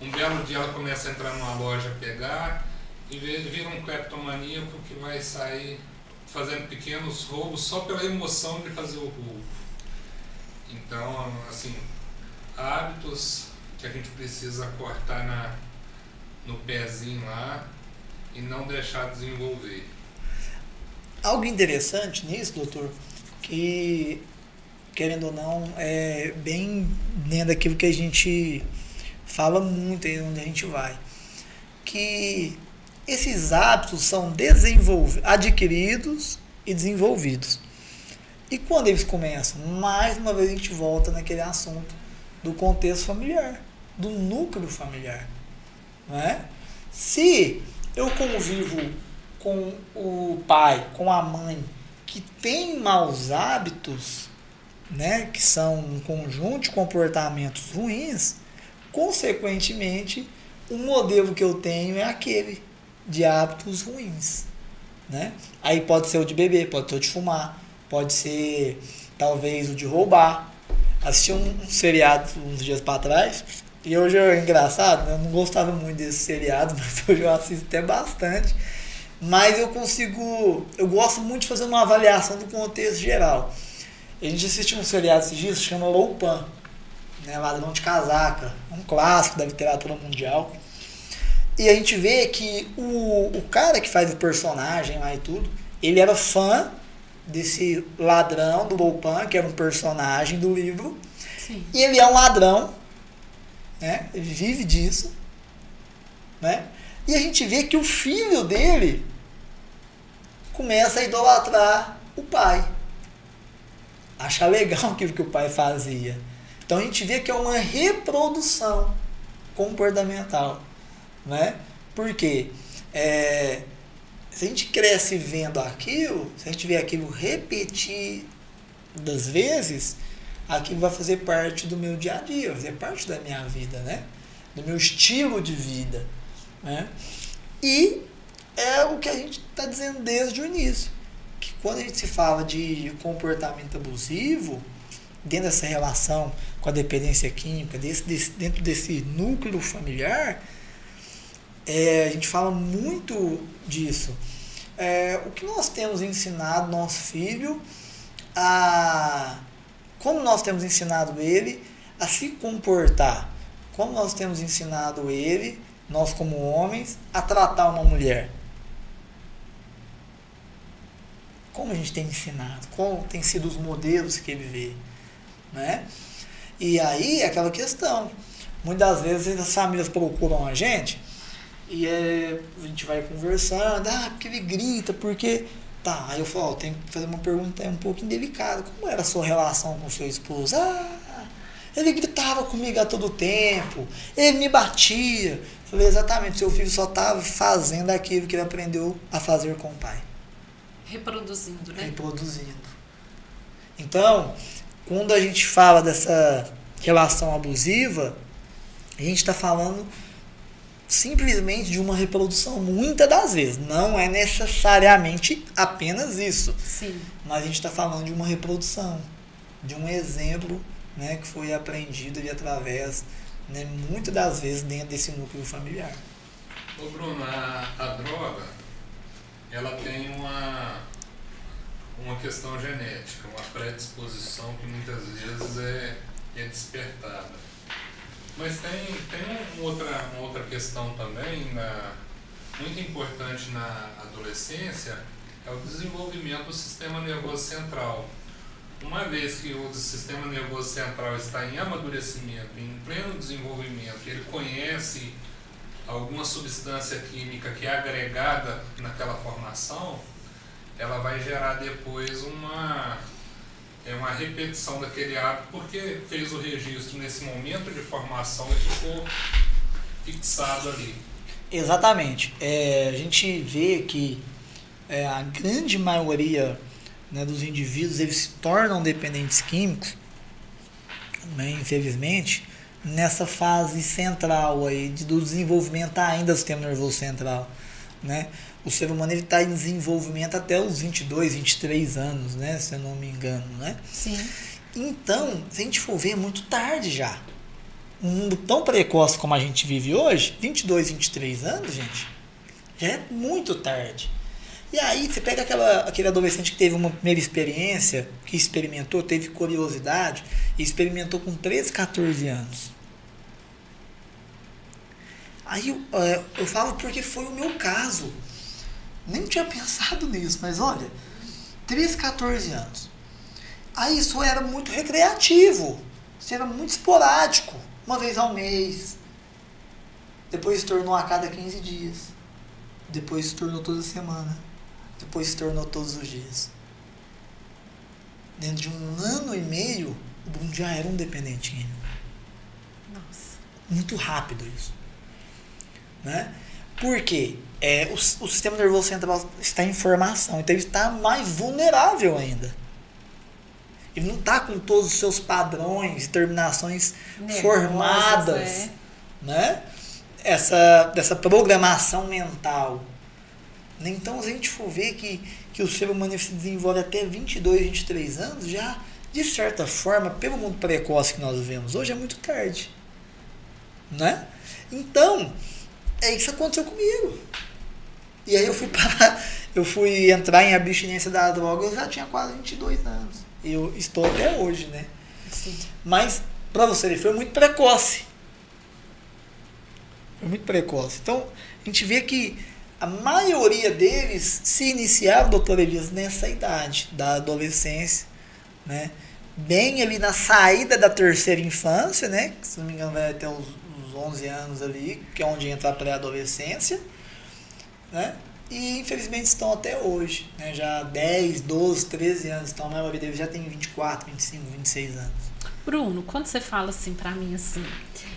Um belo dia ela começa a entrar numa loja pegar e vira um cleptomaníaco que vai sair fazendo pequenos roubos só pela emoção de fazer o roubo. Então, assim, hábitos que a gente precisa cortar na, no pezinho lá e não deixar desenvolver. Algo interessante nisso, doutor, que querendo ou não, é bem dentro daquilo que a gente fala muito aí onde a gente vai. Que esses hábitos são adquiridos e desenvolvidos. E quando eles começam? Mais uma vez a gente volta naquele assunto do contexto familiar, do núcleo familiar. Não é? Se eu convivo com o pai, com a mãe, que tem maus hábitos, né, que são um conjunto de comportamentos ruins, consequentemente, o modelo que eu tenho é aquele de hábitos ruins. Né? Aí pode ser o de beber, pode ser o de fumar, pode ser talvez o de roubar. Assisti um, seriado uns dias para trás, e hoje é engraçado, né? eu não gostava muito desse seriado, mas hoje eu assisto até bastante. Mas eu consigo, eu gosto muito de fazer uma avaliação do contexto geral. A gente assistiu um seriado esses dias, chama Loupan, né, Ladrão de Casaca, um clássico da literatura mundial. E a gente vê que o, o cara que faz o personagem lá e tudo, ele era fã desse ladrão do Loupan, que era um personagem do livro. Sim. E ele é um ladrão, né? Ele vive disso, né? E a gente vê que o filho dele começa a idolatrar o pai. Achar legal aquilo que o pai fazia. Então a gente vê que é uma reprodução comportamental. Né? Porque é, se a gente cresce vendo aquilo, se a gente vê aquilo repetir das vezes, aquilo vai fazer parte do meu dia a dia, vai fazer parte da minha vida, né? Do meu estilo de vida. Né? E é o que a gente está dizendo desde o início. Que quando a gente se fala de comportamento abusivo, dentro dessa relação com a dependência química, desse, desse, dentro desse núcleo familiar, é, a gente fala muito disso. É, o que nós temos ensinado nosso filho a. Como nós temos ensinado ele a se comportar? Como nós temos ensinado ele, nós como homens, a tratar uma mulher? Como a gente tem ensinado? Como tem sido os modelos que ele vê? Né? E aí é aquela questão. Muitas vezes as famílias procuram a gente e é, a gente vai conversando, ah, porque ele grita, porque. Tá, aí eu falo, ó, tem que fazer uma pergunta um pouco indelicada. Como era a sua relação com seu esposo? Ah, ele gritava comigo a todo tempo, ele me batia. Falei, exatamente, seu filho só estava fazendo aquilo que ele aprendeu a fazer com o pai. Reproduzindo, né? Reproduzindo. Então, quando a gente fala dessa relação abusiva, a gente está falando simplesmente de uma reprodução, muitas das vezes. Não é necessariamente apenas isso. Sim. Mas a gente está falando de uma reprodução, de um exemplo né, que foi aprendido ali através, né, muitas das vezes, dentro desse núcleo familiar. Ô Bruno, a, a droga, ela tem uma, uma questão genética, uma predisposição que muitas vezes é, é despertada. Mas tem, tem uma, outra, uma outra questão também, na, muito importante na adolescência, é o desenvolvimento do sistema nervoso central. uma vez que o sistema nervoso central está em amadurecimento, em pleno desenvolvimento, ele conhece alguma substância química que é agregada naquela formação, ela vai gerar depois uma é uma repetição daquele hábito porque fez o registro nesse momento de formação e ficou fixado ali. Exatamente. É, a gente vê que é, a grande maioria né, dos indivíduos eles se tornam dependentes químicos, né, infelizmente, nessa fase central aí do desenvolvimento ainda do sistema nervoso central, né? O ser humano está em desenvolvimento até os 22, 23 anos, né? Se eu não me engano, né? Sim. Então, se a gente for ver, é muito tarde já. Um mundo tão precoce como a gente vive hoje, 22, 23 anos, gente, já é muito tarde. E aí você pega aquela, aquele adolescente que teve uma primeira experiência, que experimentou, teve curiosidade, e experimentou com 13, 14 anos. Aí eu, é, eu falo porque foi o meu caso. Nem tinha pensado nisso, mas olha, 13, 14 anos. Aí isso era muito recreativo. Isso era muito esporádico. Uma vez ao mês. Depois se tornou a cada 15 dias. Depois se tornou toda semana depois se tornou todos os dias. Dentro de um ano e meio, o Bruno já era um dependente químico. Nossa. Muito rápido isso. Né? Por quê? É, o, o sistema nervoso central está em formação, então ele está mais vulnerável ainda. Ele não está com todos os seus padrões e terminações Nervosas, formadas. É. Né? Essa, dessa programação mental. Então, se a gente for ver que, que o ser humano se desenvolve até 22, 23 anos, já, de certa forma, pelo mundo precoce que nós vivemos hoje, é muito tarde. Né? Então, é isso que aconteceu comigo. E aí eu fui para, eu fui entrar em abstinência da droga, eu já tinha quase 22 anos. E eu estou até hoje, né? Sim. Mas, para você ver, foi muito precoce. Foi muito precoce. Então, a gente vê que a maioria deles se iniciaram, doutor Elias, nessa idade da adolescência, né? Bem ali na saída da terceira infância, né? Se não me engano vai até os, os 11 anos ali, que é onde entra a pré-adolescência, né? E infelizmente estão até hoje, né? Já 10, 12, 13 anos, então a maioria deles já tem 24, 25, 26 anos. Bruno, quando você fala assim para mim assim,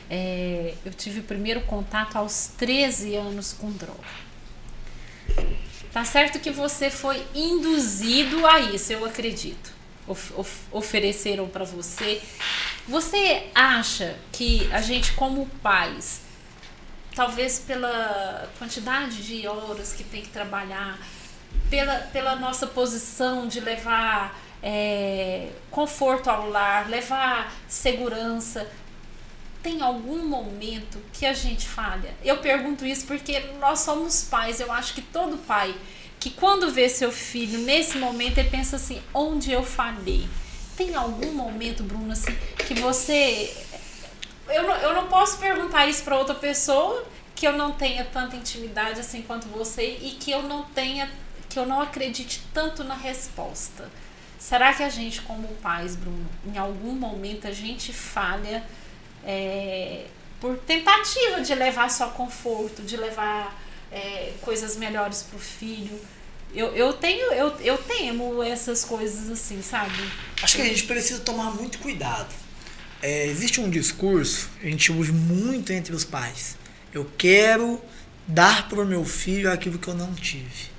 é, eu tive o primeiro contato aos 13 anos com droga. Tá certo que você foi induzido a isso, eu acredito. Of, of, ofereceram para você. Você acha que a gente, como pais, talvez pela quantidade de horas que tem que trabalhar, pela, pela nossa posição de levar é, conforto ao lar, levar segurança, tem algum momento que a gente falha? Eu pergunto isso porque nós somos pais. Eu acho que todo pai que quando vê seu filho nesse momento ele pensa assim: onde eu falhei? Tem algum momento, Bruno, assim, que você. Eu não, eu não posso perguntar isso para outra pessoa que eu não tenha tanta intimidade assim quanto você e que eu não tenha, que eu não acredite tanto na resposta. Será que a gente, como pais, Bruno, em algum momento a gente falha? é, por tentativa de levar só conforto, de levar é, coisas melhores para o filho. Eu, eu tenho, eu, eu temo essas coisas assim, sabe? Acho que a gente precisa tomar muito cuidado. É, existe um discurso, a gente usa muito entre os pais. Eu quero dar para o meu filho aquilo que eu não tive.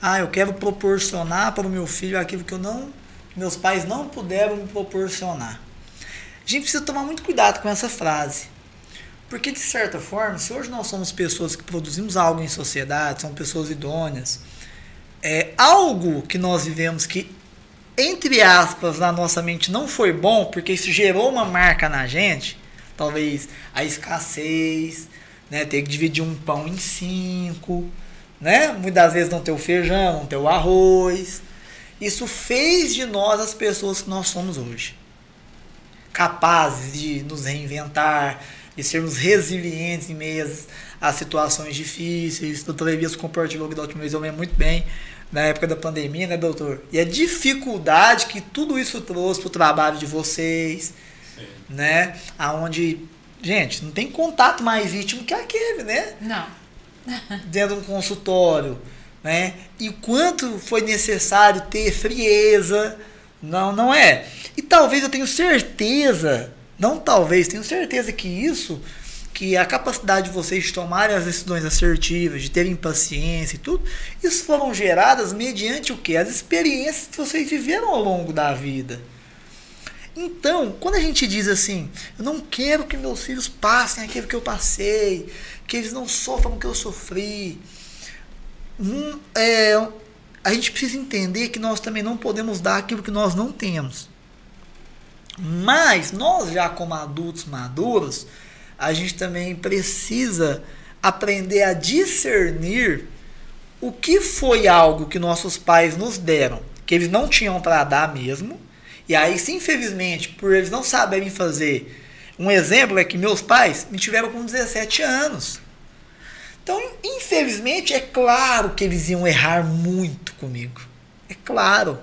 Ah, eu quero proporcionar para o meu filho aquilo que eu não, meus pais não puderam me proporcionar. A gente precisa tomar muito cuidado com essa frase. Porque, de certa forma, se hoje nós somos pessoas que produzimos algo em sociedade, são pessoas idôneas, é algo que nós vivemos que, entre aspas, na nossa mente não foi bom, porque isso gerou uma marca na gente, talvez a escassez, né, ter que dividir um pão em cinco, né, muitas vezes não ter o feijão, não ter o arroz. Isso fez de nós as pessoas que nós somos hoje capazes de nos reinventar, de sermos resilientes em meio às situações difíceis. Doutor Elias compartilhou que da última vez eu lembro muito bem na época da pandemia, né, doutor? E a dificuldade que tudo isso trouxe para o trabalho de vocês, Sim. né? Aonde, gente, não tem contato mais íntimo que aquele, né? Não. Dentro do consultório, né? E quanto foi necessário ter frieza, não, não é. E talvez eu tenho certeza, não talvez, tenho certeza que isso que a capacidade de vocês tomarem as decisões assertivas, de terem paciência e tudo, isso foram geradas mediante o que? As experiências que vocês viveram ao longo da vida. Então, quando a gente diz assim, eu não quero que meus filhos passem aquilo que eu passei, que eles não sofram o que eu sofri, hum, é, a gente precisa entender que nós também não podemos dar aquilo que nós não temos. Mas nós já como adultos maduros, a gente também precisa aprender a discernir o que foi algo que nossos pais nos deram, que eles não tinham para dar mesmo. E aí, se infelizmente, por eles não saberem fazer, um exemplo é que meus pais me tiveram com 17 anos. Então, infelizmente, é claro que eles iam errar muito comigo. É claro.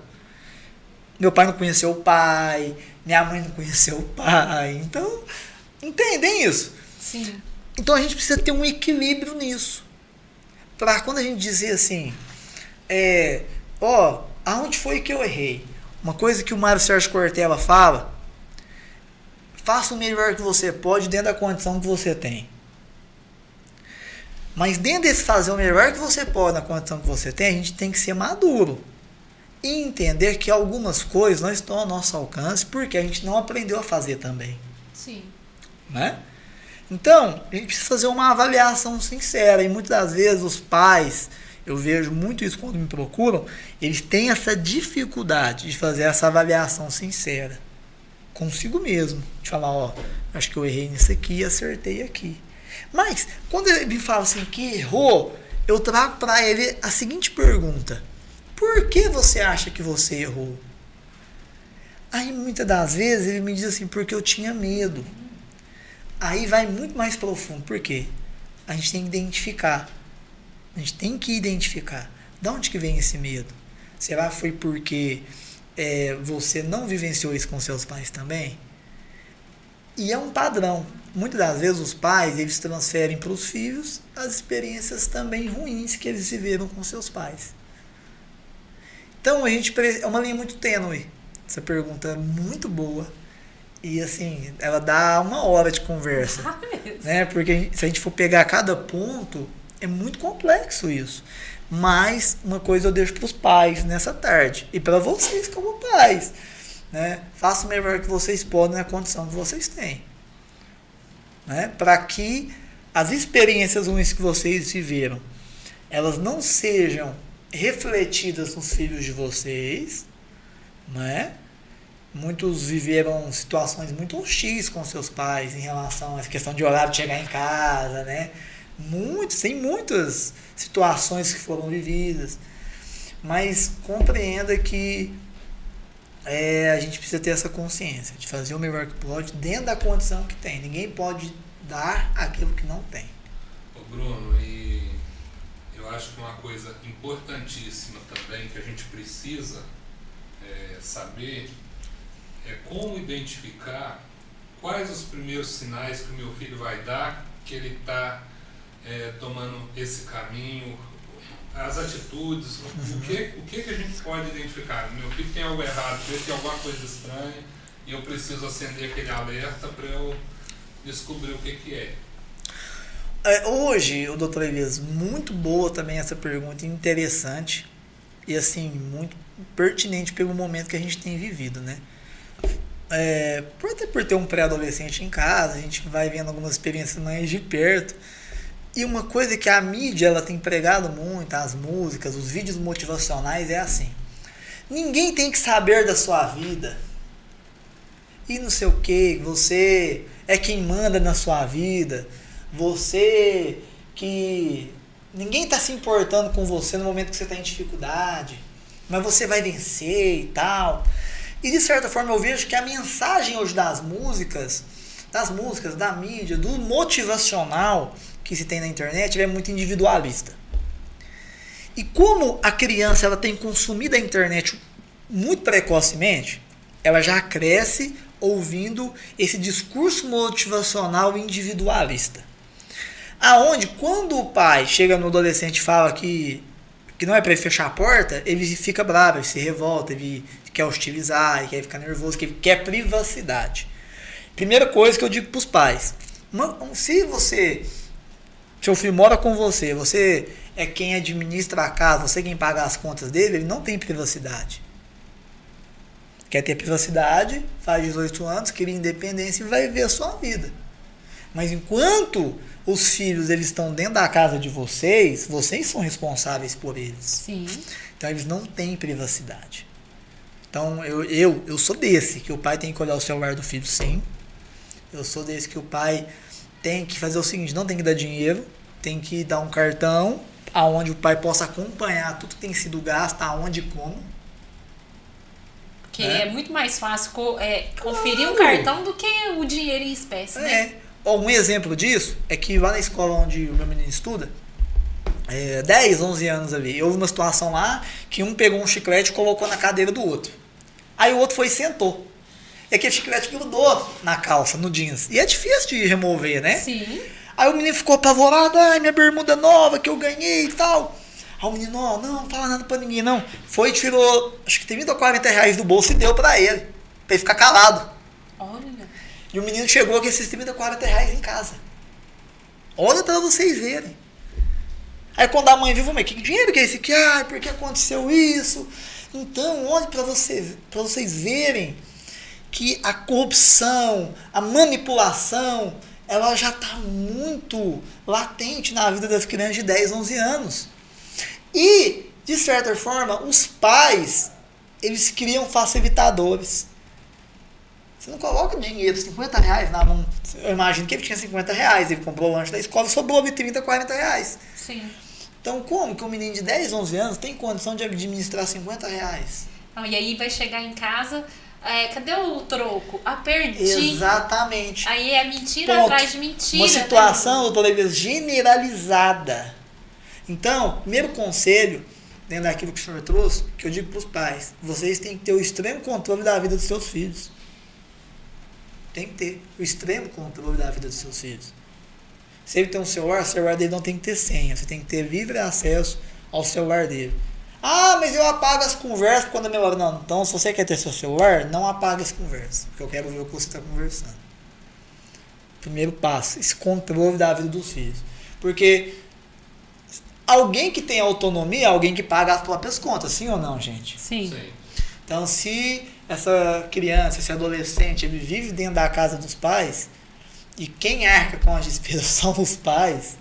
Meu pai não conheceu o pai, minha mãe não conheceu o pai. Então, Entendem isso? Sim. Então a gente precisa ter um equilíbrio nisso. Para quando a gente dizer assim, é, ó, aonde foi que eu errei? Uma coisa que o Mário Sérgio Cortella fala, faça o melhor que você pode dentro da condição que você tem. Mas dentro desse fazer o melhor que você pode na condição que você tem, a gente tem que ser maduro. E entender que algumas coisas não estão ao nosso alcance porque a gente não aprendeu a fazer também. Sim. Né? Então, a gente precisa fazer uma avaliação sincera. E muitas das vezes os pais, eu vejo muito isso quando me procuram, eles têm essa dificuldade de fazer essa avaliação sincera consigo mesmo. De falar, ó, acho que eu errei nisso aqui e acertei aqui. Mas, quando ele me fala assim que errou, eu trago para ele a seguinte pergunta: Por que você acha que você errou? Aí muitas das vezes ele me diz assim: Porque eu tinha medo. Aí vai muito mais profundo. Por quê? A gente tem que identificar. A gente tem que identificar. De onde que vem esse medo? Será que foi porque é, você não vivenciou isso com seus pais também? E é um padrão. Muitas das vezes os pais eles transferem para os filhos as experiências também ruins que eles viveram com seus pais. Então a gente é uma linha muito tênue. Essa pergunta é muito boa e assim, ela dá uma hora de conversa. né? Porque se a gente for pegar cada ponto, é muito complexo isso. Mas uma coisa eu deixo para os pais nessa tarde. E para vocês como pais. Né? Faça o melhor que vocês podem na condição que vocês têm. Né? Para que as experiências ruins que vocês viveram, elas não sejam refletidas nos filhos de vocês, né? Muitos viveram situações muito hostis com seus pais em relação a essa questão de horário de chegar em casa, né? Muitos, tem muitas situações que foram vividas, mas compreenda que é, a gente precisa ter essa consciência de fazer o melhor que pode dentro da condição que tem. Ninguém pode dar aquilo que não tem. Ô Bruno, e eu acho que uma coisa importantíssima também que a gente precisa é, saber é como identificar quais os primeiros sinais que o meu filho vai dar que ele está é, tomando esse caminho, as atitudes, o, que, o que, que a gente pode identificar? Meu filho tem algo errado, tem alguma coisa estranha e eu preciso acender aquele alerta para eu descobrir o que, que é. é hoje, o doutor Elias, muito boa também essa pergunta, interessante e assim, muito pertinente pelo momento que a gente tem vivido, né? É, por, até por ter um pré-adolescente em casa, a gente vai vendo algumas experiências mais de perto. E uma coisa que a mídia ela tem pregado muito, as músicas, os vídeos motivacionais, é assim. Ninguém tem que saber da sua vida. E não sei o que, você é quem manda na sua vida. Você que. Ninguém está se importando com você no momento que você está em dificuldade. Mas você vai vencer e tal. E de certa forma eu vejo que a mensagem hoje das músicas, das músicas, da mídia, do motivacional que se tem na internet, é muito individualista. E como a criança ela tem consumido a internet muito precocemente, ela já cresce ouvindo esse discurso motivacional individualista. Aonde, quando o pai chega no adolescente e fala que, que não é para ele fechar a porta, ele fica bravo, ele se revolta, ele quer hostilizar, quer ficar nervoso, ele quer privacidade. Primeira coisa que eu digo para os pais: se você, seu filho mora com você, você é quem administra a casa, você é quem paga as contas dele, ele não tem privacidade. Quer ter privacidade, faz 18 anos, cria independência e vai viver a sua vida. Mas enquanto os filhos eles estão dentro da casa de vocês, vocês são responsáveis por eles. Sim. Então eles não têm privacidade. Então eu, eu, eu sou desse, que o pai tem que olhar o celular do filho, sim. Eu sou desse que o pai tem que fazer o seguinte, não tem que dar dinheiro, tem que dar um cartão aonde o pai possa acompanhar tudo que tem sido gasto, aonde e como. Porque é, é muito mais fácil é, conferir claro. um cartão do que o dinheiro em espécie, né? é. né? Um exemplo disso é que lá na escola onde o meu menino estuda, é, 10, 11 anos ali, houve uma situação lá que um pegou um chiclete e colocou na cadeira do outro. Aí o outro foi e sentou. E aquele chiclete grudou na calça, no jeans. E é difícil de remover, né? Sim. Aí o menino ficou apavorado, ai, minha bermuda nova que eu ganhei e tal. Aí o menino, ó, não, não fala nada pra ninguém, não. Foi e tirou, acho que 30 ou 40 reais do bolso e deu pra ele. Pra ele ficar calado. Olha. E o menino chegou com esses 30, 40 reais em casa. Olha pra vocês verem. Aí quando a mãe viu, mas que dinheiro que é esse aqui? Ah, por que aconteceu isso? Então, olhe para vocês, vocês verem que a corrupção, a manipulação, ela já está muito latente na vida das crianças de 10, 11 anos. E, de certa forma, os pais, eles criam facilitadores. Você não coloca dinheiro, 50 reais na mão. Eu imagino que ele tinha 50 reais, ele comprou o lanche da escola sobrou de 30, 40 reais. Sim. Então, como que um menino de 10, 11 anos tem condição de administrar 50 reais? Não, e aí vai chegar em casa, é, cadê o troco? Ah, perdi. Exatamente. Aí é mentira Ponto. atrás de mentira. Uma né? situação, né? doutora Elias, generalizada. Então, primeiro conselho, dentro daquilo que o senhor trouxe, que eu digo para os pais, vocês têm que ter o extremo controle da vida dos seus filhos. Tem que ter o extremo controle da vida dos seus filhos. Se ele tem um celular, o celular dele não tem que ter senha. Você tem que ter livre acesso ao celular dele. Ah, mas eu apago as conversas quando minha hora. Não, então se você quer ter seu celular, não apague as conversas. Porque eu quero ver o que você está conversando. Primeiro passo, esse controle da vida dos filhos. Porque alguém que tem autonomia é alguém que paga as próprias contas, sim ou não, gente? Sim. sim. Então, se essa criança, esse adolescente, ele vive dentro da casa dos pais, e quem arca com as despesas são os pais,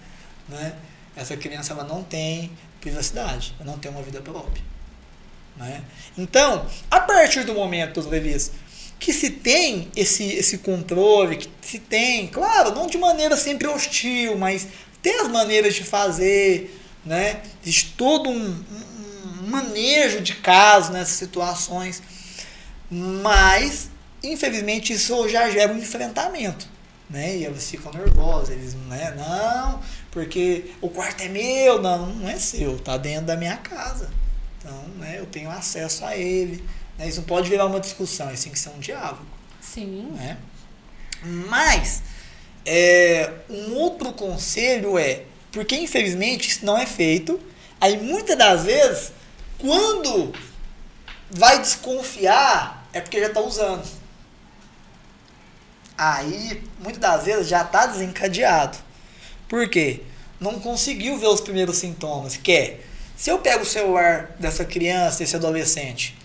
né? Essa criança ela não tem privacidade, não tem uma vida própria. Né? Então, a partir do momento, Levis, que se tem esse, esse controle, que se tem, claro, não de maneira sempre hostil, mas tem as maneiras de fazer, né? Existe todo um, um manejo de casos nessas situações, mas, infelizmente, isso já gera um enfrentamento, né? E eles ficam nervosos, eles, né? Não, porque o quarto é meu, não, não é seu, tá dentro da minha casa. Então, né, eu tenho acesso a ele. Né, isso não pode virar uma discussão, isso tem que ser um diálogo. Sim. Né? Mas, é, um outro conselho é, porque infelizmente isso não é feito, aí muitas das vezes, quando vai desconfiar, é porque já está usando. Aí, muitas das vezes, já está desencadeado. Por quê? Não conseguiu ver os primeiros sintomas, que é, se eu pego o celular dessa criança, desse adolescente,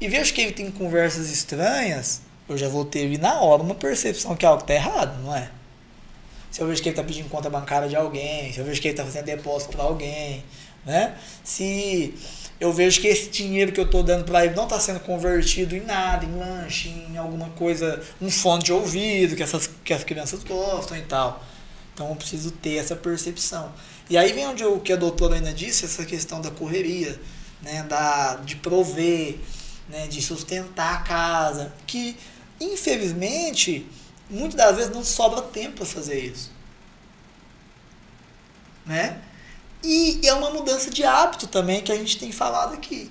e vejo que ele tem conversas estranhas, eu já vou ter na hora uma percepção que algo está errado, não é? Se eu vejo que ele está pedindo conta bancária de alguém, se eu vejo que ele está fazendo depósito para alguém, né? Se eu vejo que esse dinheiro que eu estou dando para ele não está sendo convertido em nada, em lanche, em alguma coisa, um fone de ouvido que, essas, que as crianças gostam e tal. Então eu preciso ter essa percepção. E aí vem onde o que a doutora ainda disse, essa questão da correria, né, da, de prover, né, de sustentar a casa, que infelizmente muitas das vezes não sobra tempo para fazer isso. Né? E é uma mudança de hábito também que a gente tem falado aqui.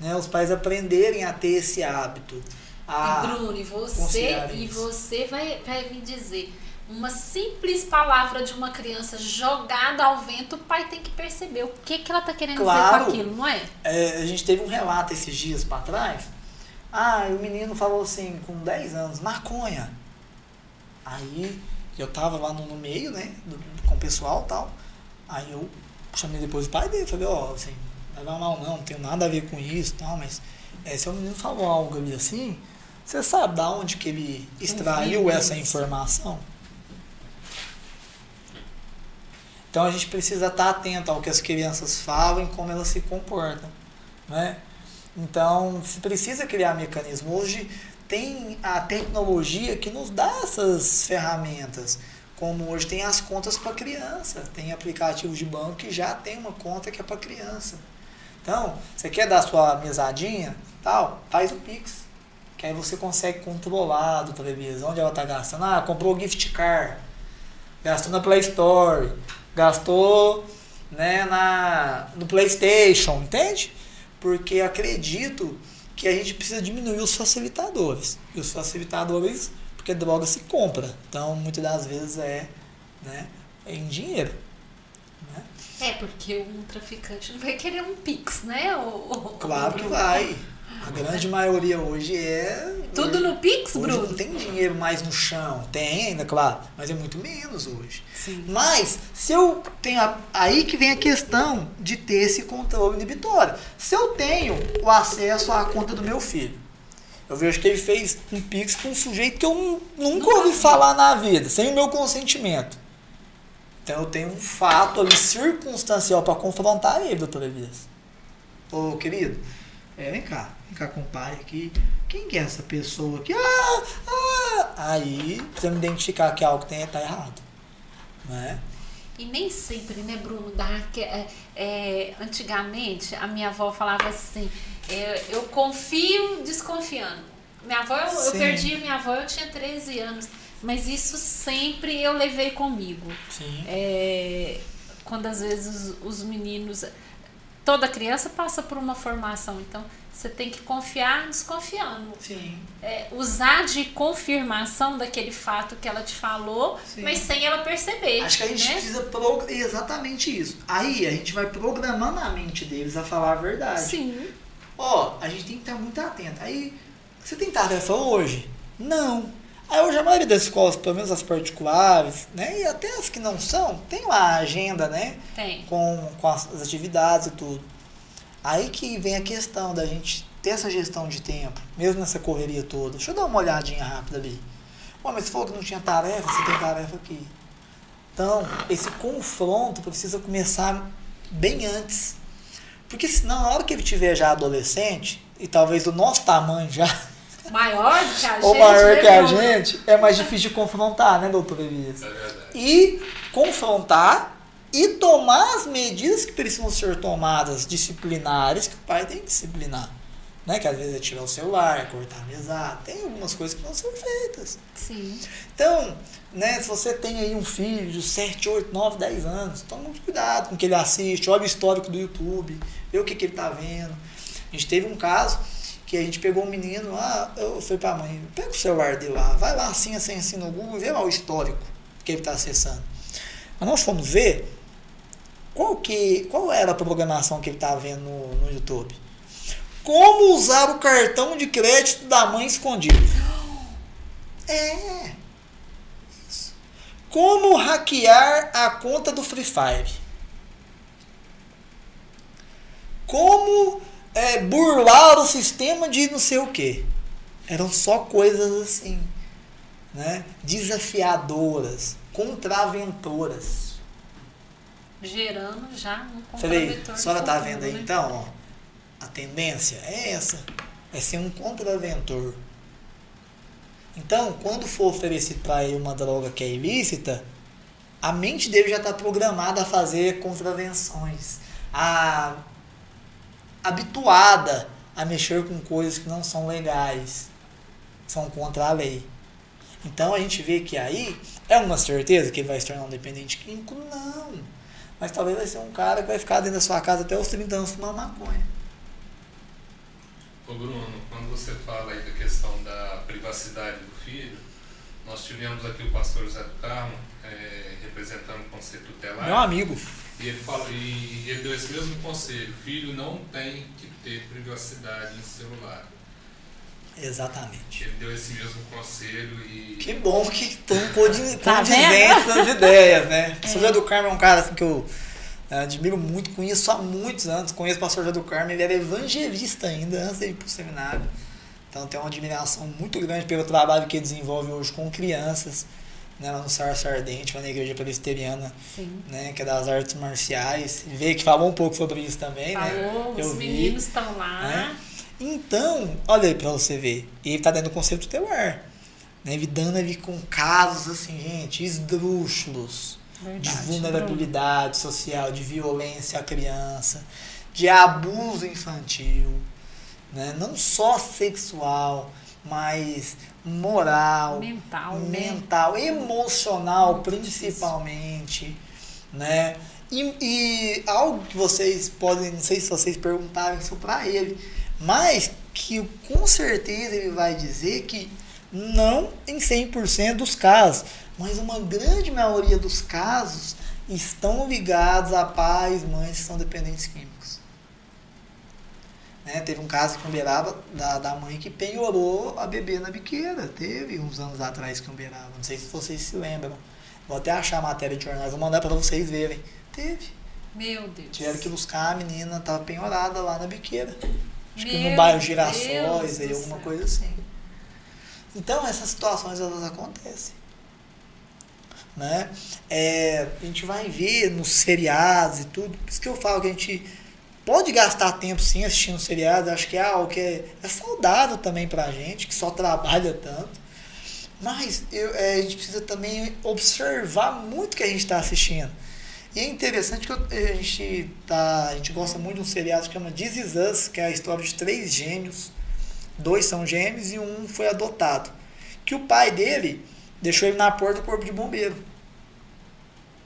Né? Os pais aprenderem a ter esse hábito. E Bruno, e você, e você vai, vai me dizer, uma simples palavra de uma criança jogada ao vento, o pai tem que perceber o que, que ela tá querendo dizer Claro. com aquilo, não é? É, a gente teve um relato esses dias para trás. Ah, o menino falou assim, com 10 anos, maconha. Aí eu tava lá no, no meio, né, do- com o pessoal e tal. Aí eu chamei depois o pai dele, falei, ó, assim, não vai mal não, não tem nada a ver com isso tal, mas é, se o menino falou algo ali assim, você sabe da onde que ele extraiu essa informação? Então a gente precisa estar atento ao que as crianças falam e como elas se comportam, né? Então se precisa criar mecanismo. Hoje tem a tecnologia que nos dá essas ferramentas. Como hoje tem as contas para criança, tem aplicativos de banco que já tem uma conta que é para criança. Então, você quer dar sua mesadinha, tal, faz o Pix. Que aí você consegue controlar do televisão onde ela está gastando. Ah, comprou gift card, gastou na Play Store, gastou né, na, no PlayStation, entende? Porque acredito que a gente precisa diminuir os facilitadores. E os facilitadores, porque droga se compra. Então, muitas das vezes é né, em dinheiro. né? É, porque um traficante não vai querer um pix, né? O, Claro que vai. A grande maioria hoje é. Tudo hoje, no pix, hoje Bruno? não tem dinheiro mais no chão. Tem ainda, claro, mas é muito menos hoje. Sim. Mas, se eu tenho. a- aí que vem a questão de ter esse controle inibitório. Se eu tenho o acesso à conta do meu filho, eu vejo que ele fez um Pix com um sujeito que eu nu- nunca ouvi vi. falar na vida, sem o meu consentimento. Então eu tenho um fato ali circunstancial para confrontar ele, doutora Elias. Ô, querido, é, vem cá, vem cá com o pai aqui. Quem que é essa pessoa aqui? Ah, ah. Aí precisa me identificar que algo tem, tá errado. Né? E nem sempre, né, Bruno? Dá, que, é, é, antigamente, a minha avó falava assim: é, eu confio desconfiando. Minha avó, eu, eu perdi minha avó, eu tinha 13 anos. Mas isso sempre eu levei comigo. Sim. É, quando às vezes os, os meninos. Toda criança passa por uma formação, então você tem que confiar desconfiando. Sim. É, usar de confirmação daquele fato que ela te falou, Sim. mas sem ela perceber. Acho que a gente né? precisa pro... exatamente isso. Aí a gente vai programando a mente deles a falar a verdade. Sim. Ó, a gente tem que estar muito atento. Aí, você tem tarefa hoje? Não. Aí hoje a maioria das escolas, pelo menos as particulares, né? E até as que não são, tem lá a agenda, né? Tem. Com, com as, as atividades e tudo. Aí que vem a questão da gente ter essa gestão de tempo, mesmo nessa correria toda. Deixa eu dar uma olhadinha rápida ali. Ué, mas você falou que não tinha tarefa, você tem tarefa aqui. Então, esse confronto precisa começar bem antes. Porque senão, na hora que ele tiver já adolescente, e talvez do nosso tamanho já, Maior do que a gente. ou maior né, que a gente, é mais difícil de confrontar, né, doutor Elias? É verdade. E confrontar e tomar as medidas que precisam ser tomadas disciplinares que o pai tem que disciplinar. Né? Que às vezes é tirar o celular, é cortar a mesada, tem algumas coisas que não são feitas. Sim. Então, né, se você tem aí um filho de 7, 8, 9, 10 anos, toma muito cuidado com o que ele assiste, olha o histórico do YouTube, vê o que, que ele tá vendo. A gente teve um caso que a gente pegou um menino, ah, eu fui pra mãe, pega o celular dele lá, vai lá assim, assim, assim no Google, vê lá o histórico que ele tá acessando. Mas nós fomos ver qual, que, qual era a programação que ele estava vendo no, no YouTube. Como usar o cartão de crédito da mãe escondido. É. Isso. Como hackear a conta do Free Fire. Como é, burlar o sistema de não sei o que. Eram só coisas assim, né? Desafiadoras, contraventoras. Gerando já um Falei, comprometor a senhora tá futuro, vendo aí né? então, ó, a tendência é essa, é ser um contraventor. Então, quando for oferecido para ele uma droga que é ilícita, a mente dele já está programada a fazer contravenções, a habituada a mexer com coisas que não são legais, são contra a lei. Então a gente vê que aí é uma certeza que ele vai se tornar um dependente químico? Não. mas talvez vai ser um cara que vai ficar dentro da sua casa até os 30 anos fumando maconha. Ô Bruno, quando você fala aí da questão da privacidade do filho, nós tivemos aqui o pastor Zé do Carmo, é, representando o conceito tutelar. Meu amigo. E ele, fala, e ele deu esse mesmo conselho: filho não tem que ter privacidade em celular. Exatamente. Ele deu esse mesmo conselho e. Que bom que estão condizentes Tá nas ideias, né? O pastor Zé do Carmo é um cara assim, que eu é, admiro muito, conheço há muitos anos. Conheço o pastor Zé do Carmo, ele era evangelista ainda antes de ir para o seminário. Então tenho uma admiração muito grande pelo trabalho que ele desenvolve hoje com crianças, né, lá no Sarça Ardente, lá na igreja presbiteriana, né, que é das artes marciais. Vê que falou um pouco sobre isso também, Falou, né? os Eu vi, meninos estão lá. né? Então, olha aí pra você ver. Ele tá dando o conceito telar. Né? Vidando ali com casos assim, gente, esdrúxulos de Verdade, vulnerabilidade social, de violência à criança, de abuso infantil, né? não só sexual, mas moral, Mental, né? mental, emocional Muito principalmente, né? E, e algo que vocês podem, não sei se vocês perguntaram isso para ele, mas que com certeza ele vai dizer que não em 100% dos casos, mas uma grande maioria dos casos estão ligados a pais, mães que são dependentes químicos. Né? Teve um caso que Umberaba, da, da mãe que penhorou a bebê na biqueira. Teve uns anos atrás que Umberaba. Não sei se vocês se lembram. Vou até achar a matéria de jornal, vou mandar para vocês verem. Teve. Meu Deus. Tiveram que buscar a menina, tava penhorada lá na biqueira. Acho que Meu no bairro Girassóis, aí alguma coisa assim. Então essas situações elas acontecem. Né? É, a gente vai ver nos seriados e tudo. Por isso que eu falo que a gente pode gastar tempo sim assistindo seriados. Acho que é algo que é, é saudável também pra gente, que só trabalha tanto. Mas eu, é, a gente precisa também observar muito o que a gente está assistindo. E é interessante que eu- a gente, tá, a gente gosta muito de um seriado que chama This Is Us, que é a história de três gêmeos. Dois são gêmeos e um foi adotado. Que o pai dele deixou ele na porta do corpo de bombeiro.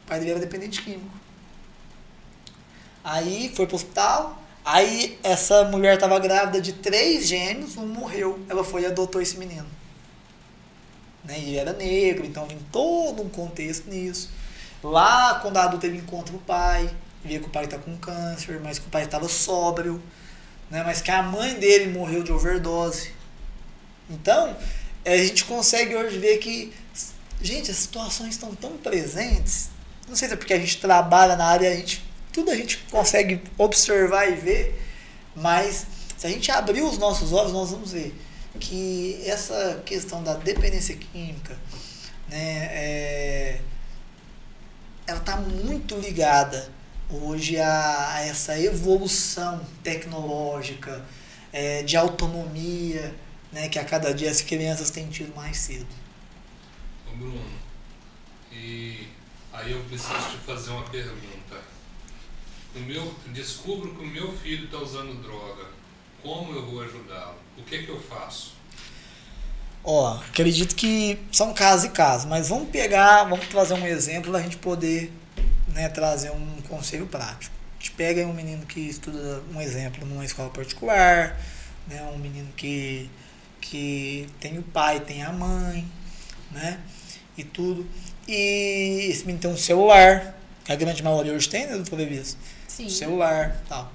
O pai dele era dependente químico. Aí foi pro hospital. Aí essa mulher estava grávida de três gêmeos, um morreu. Ela foi e adotou esse menino. Né? E era negro, então tem todo um contexto nisso. Lá, quando a adulta ele encontra o pai, via que o pai está com câncer, mas que o pai estava sóbrio, né? mas que a mãe dele morreu de overdose. Então, eh, a gente consegue hoje ver que, gente, as situações estão tão presentes. Não sei se é porque a gente trabalha na área, a gente, tudo a gente consegue observar e ver, mas se a gente abrir os nossos olhos, nós vamos ver que essa questão da dependência química, né, é, ela está muito ligada hoje a, a essa evolução tecnológica, é, de autonomia, né, que a cada dia as crianças têm tido mais cedo. Ô Bruno, e aí eu preciso te fazer uma pergunta. O meu, descubro que o meu filho está usando droga. Como eu vou ajudá-lo? O que, que eu faço? Ó, acredito que são casos e casos, mas vamos pegar, vamos trazer um exemplo para a gente poder né, trazer um conselho prático. A gente pega um menino que estuda, um exemplo, numa escola particular, né, um menino que, que tem o pai, tem a mãe, né, e tudo. E esse menino tem um celular, que a grande maioria hoje tem, né, doutor Levis? Sim. celular tal.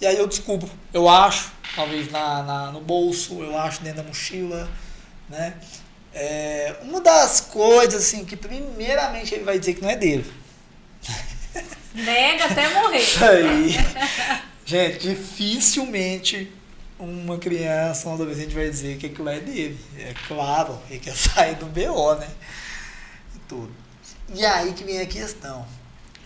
E aí eu descubro, eu acho, talvez na, na- no bolso, eu acho dentro da mochila, né? É, uma das coisas assim que primeiramente ele vai dizer que não é dele. Nega até morrer. Isso aí. Gente, dificilmente uma criança, um adolescente vai dizer que aquilo é dele. É claro, ele quer sair do BO, né? E tudo. E aí que vem a questão,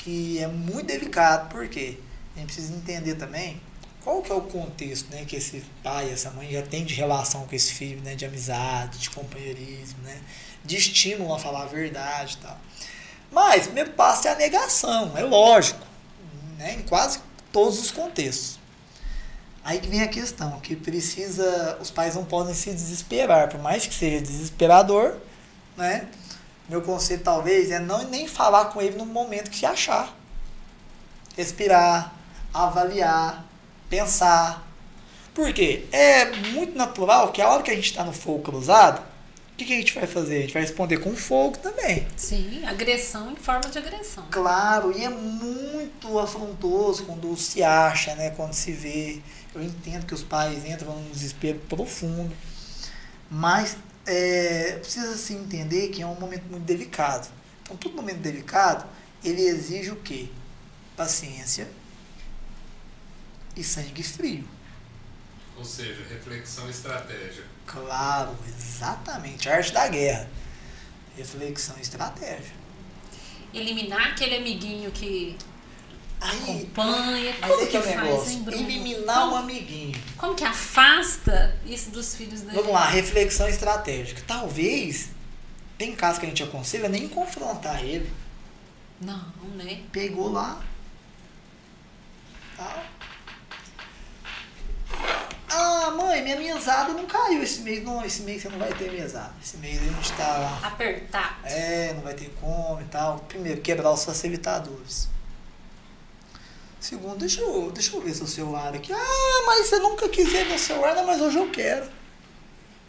que é muito delicado, porque a gente precisa entender também qual que é o contexto né, que esse pai, essa mãe já tem de relação com esse filho, né, de amizade, de companheirismo, né, de estímulo a falar a verdade e tal. Mas o primeiro passo é a negação, é lógico, né, em quase todos os contextos. Aí que vem a questão, que precisa, os pais não podem se desesperar, por mais que seja desesperador, né? Meu conselho talvez é não nem falar com ele no momento que se achar. respirar, avaliar, pensar. Por quê? É muito natural que a hora que a gente está no fogo cruzado, o que, que a gente vai fazer? A gente vai responder com fogo também. Sim, agressão em forma de agressão. Claro, e é muito afrontoso quando se acha, né? Quando se vê. Eu entendo que os pais entram num desespero profundo, mas é, precisa se entender que é um momento muito delicado. Então, todo momento delicado, ele exige o quê? Paciência e sangue frio. Ou seja, reflexão e estratégia. Claro, exatamente. A arte da guerra. Reflexão e estratégia. Eliminar aquele amiguinho que Aí, acompanha. mas Como aí que que é o negócio. hein? Eliminar como, um amiguinho. como que afasta isso dos filhos dele? Vamos lá, reflexão estratégica. Talvez, tem casos que a gente aconselha nem confrontar ele. Não, né? Pegou lá. Tal. Ah, mãe, minha mesada não caiu esse mês. Não, esse mês você não vai ter mesada. Esse mês a gente tá. Apertar. É, não vai ter como e tal. Primeiro, quebrar os facilitadores. Segundo, deixa eu, deixa eu ver seu celular aqui. Ah, mas você nunca quis ver meu celular, não, mas hoje eu quero.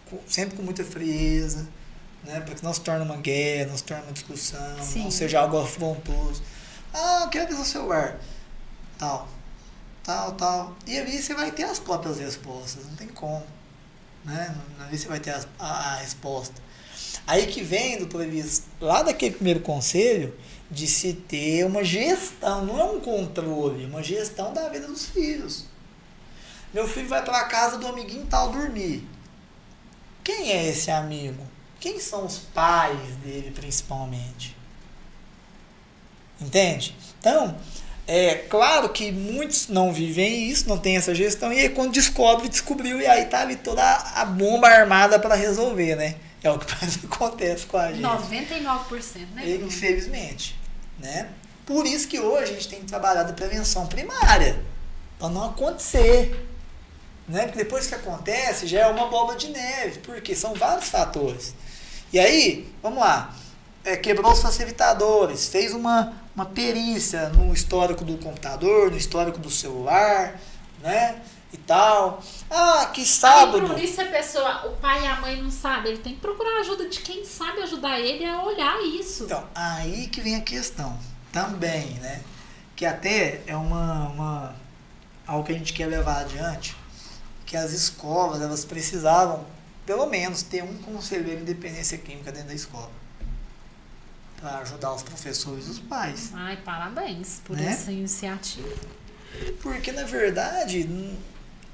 Com- sempre com muita frieza, né? Para que não se torne uma guerra, não se torne uma discussão, Sim. não seja algo afrontoso. Ah, eu quero ver seu celular. Tal, tal, tal. E ali você vai ter as próprias respostas, não tem como. Né? Ali você vai ter as- a, a resposta. Aí que vem, doutor Elias, lá daquele primeiro conselho, de se ter uma gestão, não é um controle, uma gestão da vida dos filhos. Meu filho vai para casa do amiguinho tal dormir. Quem é esse amigo? Quem são os pais dele, principalmente? Entende? Então, é claro que muitos não vivem isso, não tem essa gestão, e aí quando descobre, descobriu, e aí tá ali toda a bomba armada para resolver, né? É o que acontece com a gente. 99%, né? Bruno? Infelizmente. Né? Por isso que hoje a gente tem trabalhado a prevenção primária. Para não acontecer. Né? Porque depois que acontece, já é uma bola de neve. Porque são vários fatores. E aí, vamos lá. É, quebrou os facilitadores, fez uma, uma perícia no histórico do computador, no histórico do celular, né? E tal. Ah, que Aí, sábado. Bruno, e se a pessoa, o pai e a mãe não sabem? Ele tem que procurar a ajuda de quem sabe ajudar ele a olhar isso. Então, aí que vem a questão também, né? Que até é uma, uma algo que a gente quer levar adiante, que as escolas elas precisavam, pelo menos, ter um conselheiro de independência química dentro da escola. Para ajudar os professores e os pais. Ai, parabéns por Né? essa iniciativa. Porque, na verdade,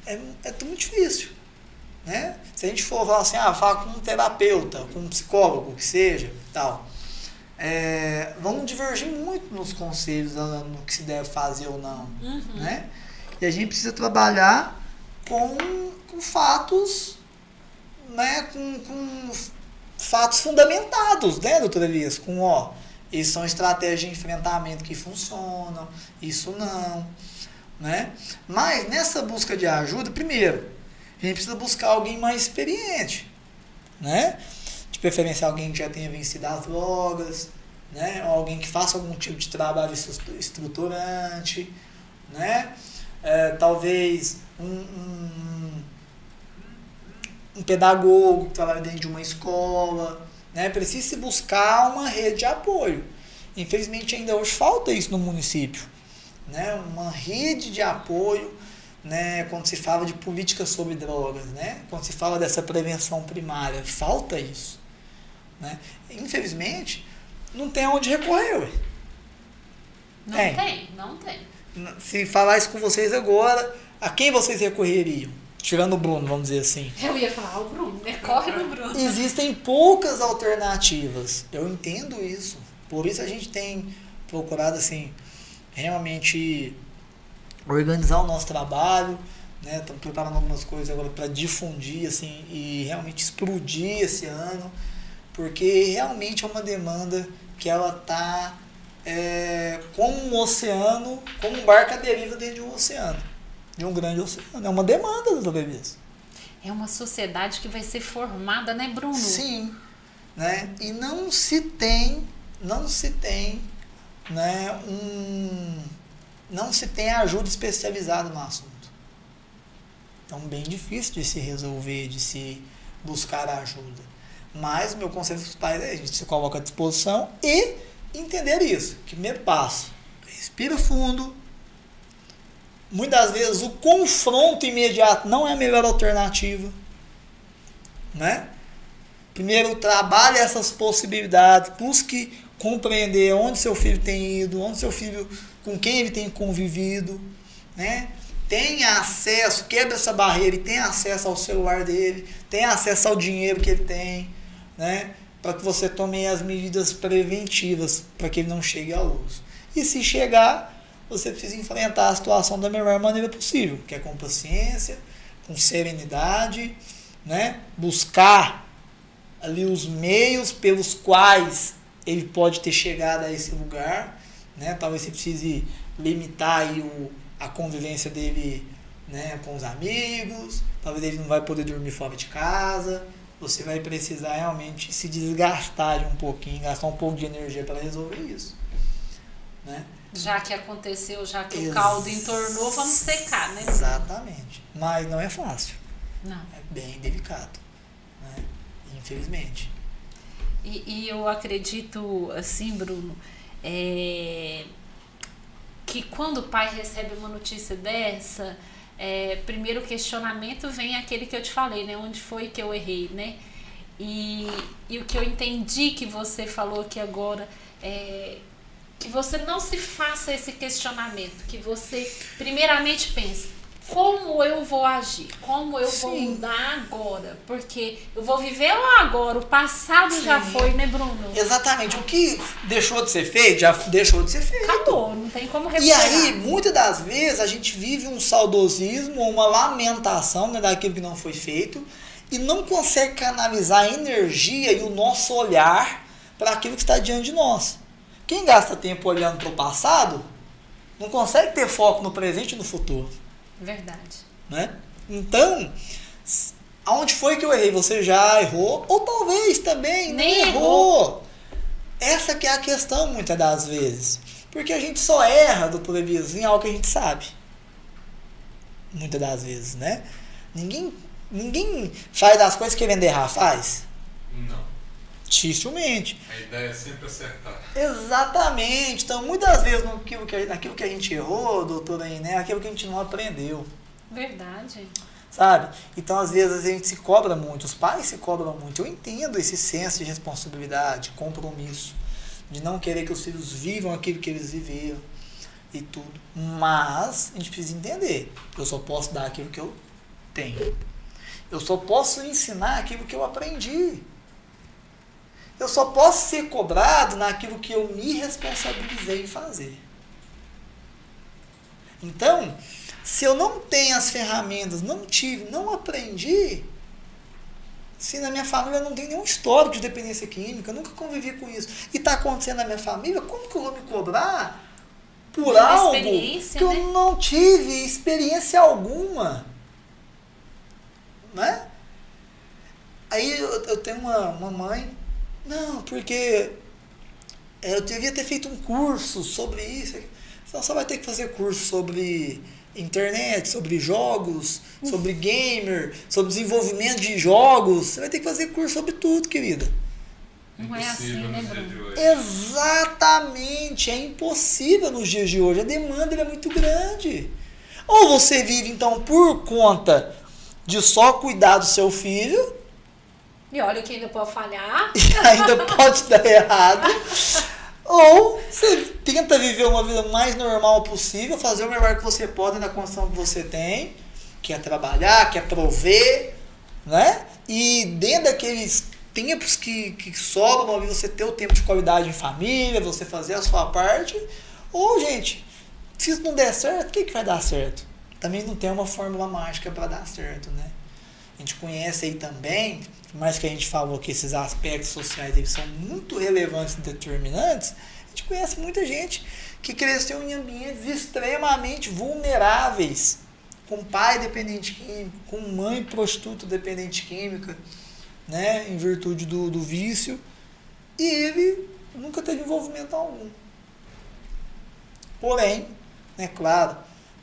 é, é tudo muito difícil. Né? Se a gente for falar assim, ah, fala com um terapeuta, com um psicólogo, que seja, tal, é, vão divergir muito nos conselhos ah, no que se deve fazer ou não. Uhum. Né? E a gente precisa trabalhar com, com fatos, né? com, com fatos fundamentados, né, doutora Elias? Com, ó, isso são estratégias de enfrentamento que funcionam, isso não, né? Mas nessa busca de ajuda, primeiro, a gente precisa buscar alguém mais experiente, né? De preferência alguém que já tenha vencido as drogas, né? Ou alguém que faça algum tipo de trabalho estru- estruturante, né? É, talvez um, um, um pedagogo que trabalha dentro de uma escola, né? Precisa se buscar uma rede de apoio. Infelizmente ainda hoje falta isso no município, né? Uma rede de apoio, né? Quando se fala de política sobre drogas, né? Quando se fala dessa prevenção primária, falta isso, né? Infelizmente não tem onde recorrer. Ué. Não Tem. tem, não tem. Se falar isso com vocês agora, a quem vocês recorreriam? Tirando o Bruno, vamos dizer assim. Eu ia falar, ah, o Bruno, né? Corre no Bruno. Existem poucas alternativas. Eu entendo isso. Por isso a gente tem procurado assim realmente organizar o nosso trabalho, né? Estamos preparando algumas coisas agora para difundir assim e realmente explodir esse ano, porque realmente é uma demanda que ela tá é, como um oceano, como um barco à deriva dentro de um oceano, de um grande oceano. É uma demanda, doutor Bebias. É uma sociedade que vai ser formada, né, Bruno? Sim, né? E não se tem, não se tem, né, um, não se tem ajuda especializada no assunto. Então, bem difícil de se resolver, de se buscar ajuda. Mas, meu conselho para os pais é a gente se coloca à disposição e entender isso. Que primeiro passo, respira fundo. Muitas vezes o confronto imediato não é a melhor alternativa. Né? Primeiro, trabalhe essas possibilidades, busque compreender onde seu filho tem ido, onde seu filho, com quem ele tem convivido, né? Tenha acesso, quebra essa barreira e tenha acesso ao celular dele, tenha acesso ao dinheiro que ele tem, né? Para que você tome as medidas preventivas para que ele não chegue ao uso. E se chegar, você precisa enfrentar a situação da melhor maneira possível, que é com paciência, com serenidade, né? Buscar ali os meios pelos quais ele pode ter chegado a esse lugar, né? Talvez você precise limitar aí o, a convivência dele, né, com os amigos, talvez ele não vai poder dormir fora de casa, você vai precisar realmente se desgastar de um pouquinho, gastar um pouco de energia para resolver isso, né? Já que aconteceu, já que Ex o caldo entornou, vamos secar, né? Exatamente. Mas não é fácil. Não. É bem delicado, né? Infelizmente. E, e eu acredito, assim, Bruno, é, que quando o pai recebe uma notícia dessa, é, primeiro questionamento vem aquele que eu te falei, né? Onde foi que eu errei, né? E, e o que eu entendi que você falou aqui agora é que você não se faça esse questionamento, que você primeiramente pense, como eu vou agir, como eu Sim. vou mudar agora, porque eu vou viver lá agora, o passado Sim. já foi, né, Bruno? Exatamente, o que deixou de ser feito, já deixou de ser feito. Acabou, não tem como recuperar. E aí, muitas das vezes, a gente vive um saudosismo, uma lamentação né, daquilo que não foi feito, e não consegue canalizar a energia e o nosso olhar para aquilo que está diante de nós. Quem gasta tempo olhando para o passado, não consegue ter foco no presente e no futuro. Verdade. Né? Então, aonde foi que eu errei? Você já errou? Ou talvez também Nem não errou. errou. Essa que é a questão muitas das vezes. Porque a gente só erra, doutor Elias, em algo que a gente sabe. Muitas das vezes, né? Ninguém, ninguém faz as coisas querendo errar, faz? Não. Dificilmente. A ideia é sempre acertar. Exatamente. Então, muitas vezes naquilo que, naquilo que a gente errou, doutora né, aquilo que a gente não aprendeu. Verdade. Sabe? Então, às vezes, a gente se cobra muito, os pais se cobram muito. Eu entendo esse senso de responsabilidade, compromisso, de não querer que os filhos vivam aquilo que eles viveram e tudo. Mas, a gente precisa entender, eu só posso dar aquilo que eu tenho. Eu só posso ensinar aquilo que eu aprendi. Eu só posso ser cobrado naquilo que eu me responsabilizei em fazer. Então, se eu não tenho as ferramentas, não tive, não aprendi, se na minha família não tem nenhum histórico de dependência química, eu nunca convivi com isso, e está acontecendo na minha família, como que eu vou me cobrar por algo que né? eu não tive experiência alguma? Né? Aí eu, eu tenho uma, uma mãe não, porque é, eu devia ter feito um curso sobre isso. Então só vai ter que fazer curso sobre internet, sobre jogos, sobre gamer, sobre desenvolvimento de jogos. Você vai ter que fazer curso sobre tudo, querida. Não é assim, né, Bruno? Exatamente, é impossível nos dias de hoje. A demanda é muito grande. Ou você vive então por conta de só cuidar do seu filho, e olha que ainda pode falhar. E ainda pode dar errado. Ou você tenta viver uma vida mais normal possível, fazer o melhor que você pode na condição que você tem, que é trabalhar, que é prover, né? E dentro daqueles tempos que, que sobram, você ter o tempo de qualidade em família, você fazer a sua parte. Ou, gente, se isso não der certo, o que, que vai dar certo? Também não tem uma fórmula mágica para dar certo, né? A gente conhece aí também mais que a gente falou que esses aspectos sociais eles são muito relevantes e determinantes, a gente conhece muita gente que cresceu em ambientes extremamente vulneráveis, com pai dependente químico, com mãe prostituta dependente química, né, em virtude do, do vício, e ele nunca teve envolvimento algum. Porém, né? Claro,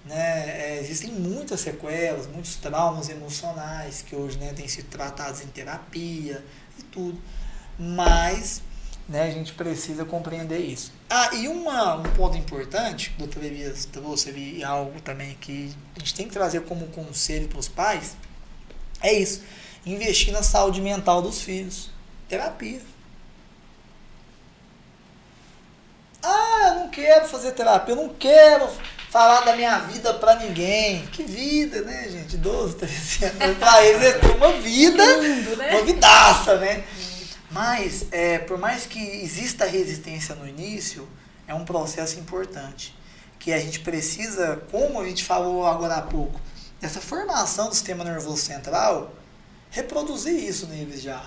né? É, existem muitas sequelas, muitos traumas emocionais que hoje né, têm sido tratados em terapia e tudo. Mas né, a gente precisa compreender isso. Ah, e uma, um ponto importante, o doutor Elias trouxe ali algo também que a gente tem que trazer como conselho para os pais, é isso. Investir na saúde mental dos filhos. Terapia. Ah, eu não quero fazer terapia, eu não quero falar da minha vida para ninguém. Que vida, né, gente? 12, 13 anos. Pra eles é uma vida, Lindo, né? uma vidaça, né? Mas, é, por mais que exista resistência no início, é um processo importante. Que a gente precisa, como a gente falou agora há pouco, essa formação do sistema nervoso central, reproduzir isso neles já.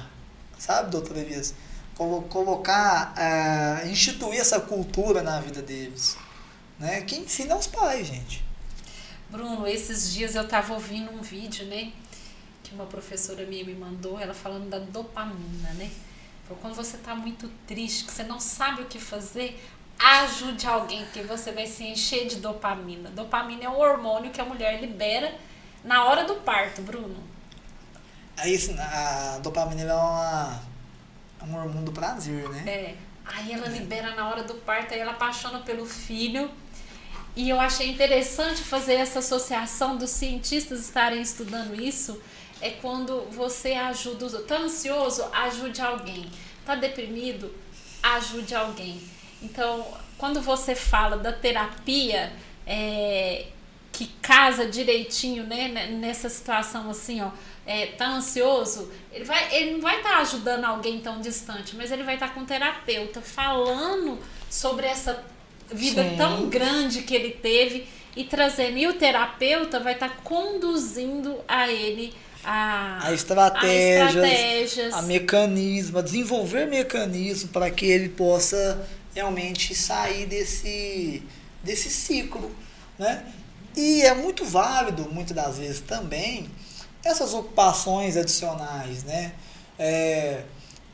Sabe, doutor Elias? Colocar, uh, instituir essa cultura na vida deles. Né? Quem ensina é os pais, gente. Bruno, esses dias eu estava ouvindo um vídeo, né? Que uma professora minha me mandou, ela falando da dopamina, né? Quando você está muito triste, que você não sabe o que fazer, ajude alguém, que você vai se encher de dopamina. Dopamina é um hormônio que a mulher libera na hora do parto, Bruno. Aí a dopamina é uma, é um hormônio do prazer, né? É. Aí ela libera na hora do parto, aí ela apaixona pelo filho. E eu achei interessante fazer essa associação dos cientistas estarem estudando isso. É quando você ajuda, está ansioso, ajude alguém. Está deprimido, ajude alguém. Então, quando você fala da terapia, é, que casa direitinho, né, nessa situação assim, ó, é, tá ansioso, ele, vai, ele não vai estar tá ajudando alguém tão distante, mas ele vai estar tá com terapeuta falando sobre essa vida Sim. tão grande que ele teve e trazendo. E o terapeuta vai estar tá conduzindo a ele a, a, estratégias, a estratégias, a mecanismo, a desenvolver mecanismos para que ele possa realmente sair desse, desse ciclo, né? E é muito válido, muitas das vezes também, essas ocupações adicionais, né? É,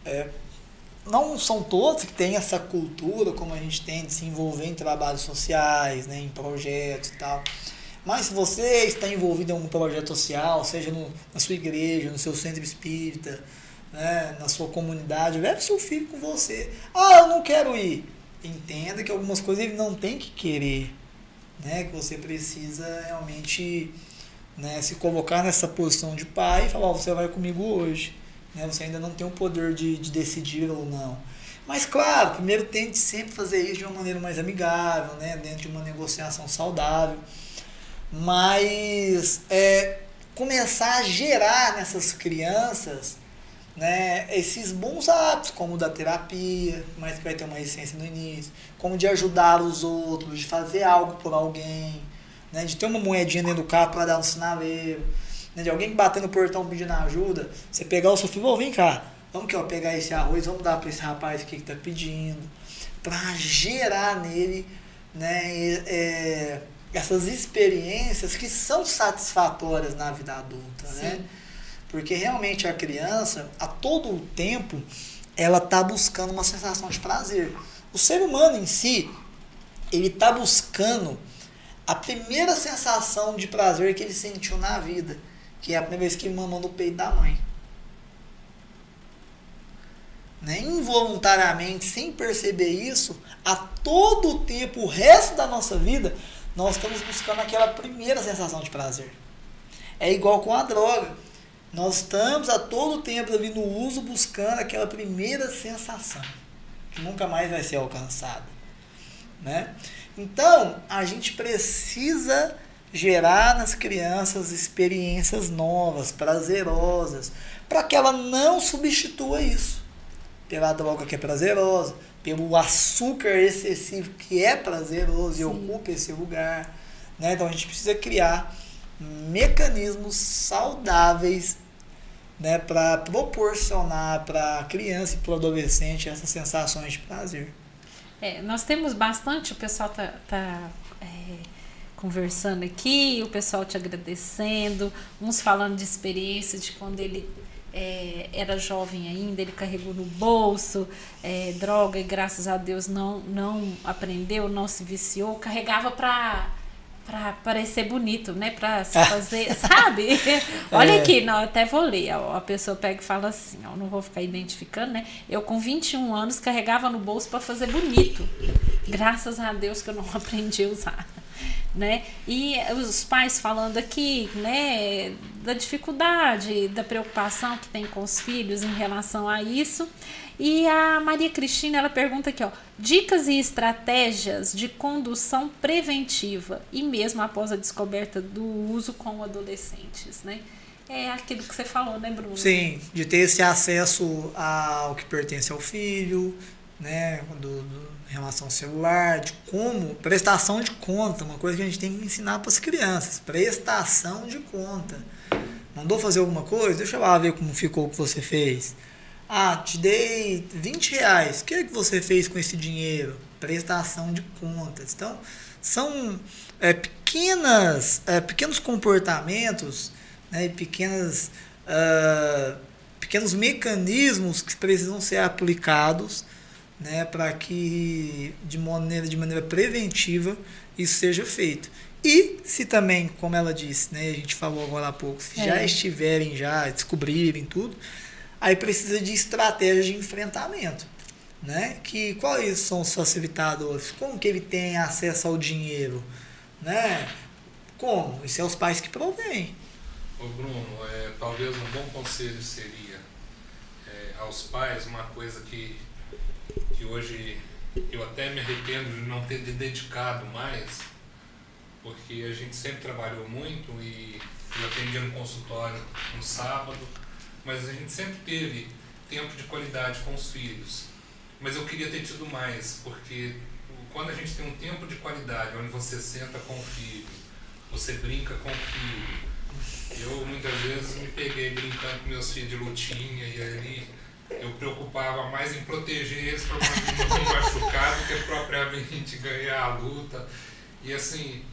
é, não são todos que têm essa cultura como a gente tem de se envolver em trabalhos sociais, né, em projetos e tal. Mas se você está envolvido em um projeto social, seja no, na sua igreja, no seu centro espírita, né, na sua comunidade, leve seu filho com você. Ah, eu não quero ir. Entenda que algumas coisas ele não tem que querer né? Que você precisa realmente né, se colocar nessa posição de pai e falar, oh, você vai comigo hoje. Né? Você ainda não tem o poder de, de decidir ou não. Mas claro, primeiro tente sempre fazer isso de uma maneira mais amigável, né? dentro de uma negociação saudável. Mas é, começar a gerar nessas crianças né, esses bons hábitos, como da terapia, mas que vai ter uma essência no início, como de ajudar os outros, de fazer algo por alguém, né, de ter uma moedinha dentro do carro para dar no sinaleiro, né, de alguém bater no portão pedindo ajuda, você pegar o seu filho, oh, vem cá, vamos aqui, ó, pegar esse arroz, vamos dar para esse rapaz aqui que está pedindo, para gerar nele né, é, essas experiências que são satisfatórias na vida adulta, né? Sim. né? Porque realmente a criança, a todo o tempo, ela está buscando uma sensação de prazer. O ser humano em si, ele está buscando a primeira sensação de prazer que ele sentiu na vida, que é a primeira vez que mamou no peito da mãe. Né? Involuntariamente, sem perceber isso, a todo tempo, o resto da nossa vida, nós estamos buscando aquela primeira sensação de prazer. É igual com a droga. Nós estamos a todo tempo ali no uso buscando aquela primeira sensação, que nunca mais vai ser alcançada. Né? Então, a gente precisa gerar nas crianças experiências novas, prazerosas, para que ela não substitua isso pela droga que é prazerosa, pelo açúcar excessivo que é prazeroso Sim. e ocupa esse lugar. Né? Então a gente precisa criar mecanismos saudáveis né, para proporcionar para a criança e para o adolescente essas sensações de prazer. É, nós temos bastante, o pessoal tá, tá é, conversando aqui, o pessoal te agradecendo, uns falando de experiência de quando ele é, era jovem ainda, ele carregou no bolso é, droga e graças a Deus não, não aprendeu, não se viciou, carregava para para parecer bonito, né? Para se fazer, sabe? Olha é. aqui, não, até vou ler. A pessoa pega e fala assim, ó, não vou ficar identificando, né? Eu com 21 anos carregava no bolso para fazer bonito. Graças a Deus que eu não aprendi a usar. Né? E os pais falando aqui, né, da dificuldade, da preocupação que tem com os filhos em relação a isso. E a Maria Cristina, ela pergunta aqui, ó, dicas e estratégias de condução preventiva e mesmo após a descoberta do uso com adolescentes, né? É aquilo que você falou, né, Bruno? Sim, de ter esse acesso ao que pertence ao filho, né, do, do relação ao celular, de como, prestação de conta, uma coisa que a gente tem que ensinar para as crianças, prestação de conta. Mandou fazer alguma coisa? Deixa eu lá ver como ficou o que você fez. Ah, te dei 20 reais. O que, é que você fez com esse dinheiro? Prestação de contas. Então, são é, pequenas, é, pequenos comportamentos né, e pequenas, uh, pequenos mecanismos que precisam ser aplicados né, para que de maneira, de maneira preventiva isso seja feito. E se também, como ela disse, né, a gente falou agora há pouco, se é. já estiverem, já descobrirem tudo, aí precisa de estratégias de enfrentamento. Né? Que quais são os facilitadores? Como que ele tem acesso ao dinheiro? Né? Como? Isso é os pais que provêm. Ô Bruno, é, talvez um bom conselho seria é, aos pais uma coisa que, que hoje eu até me arrependo de não ter dedicado mais, porque a gente sempre trabalhou muito e eu atendia no consultório no sábado, mas a gente sempre teve tempo de qualidade com os filhos. Mas eu queria ter tido mais, porque quando a gente tem um tempo de qualidade, onde você senta com o filho, você brinca com o filho. Eu muitas vezes me peguei brincando com meus filhos de lutinha e ali eu preocupava mais em proteger eles para não machucar do que propriamente ganhar a luta. E assim,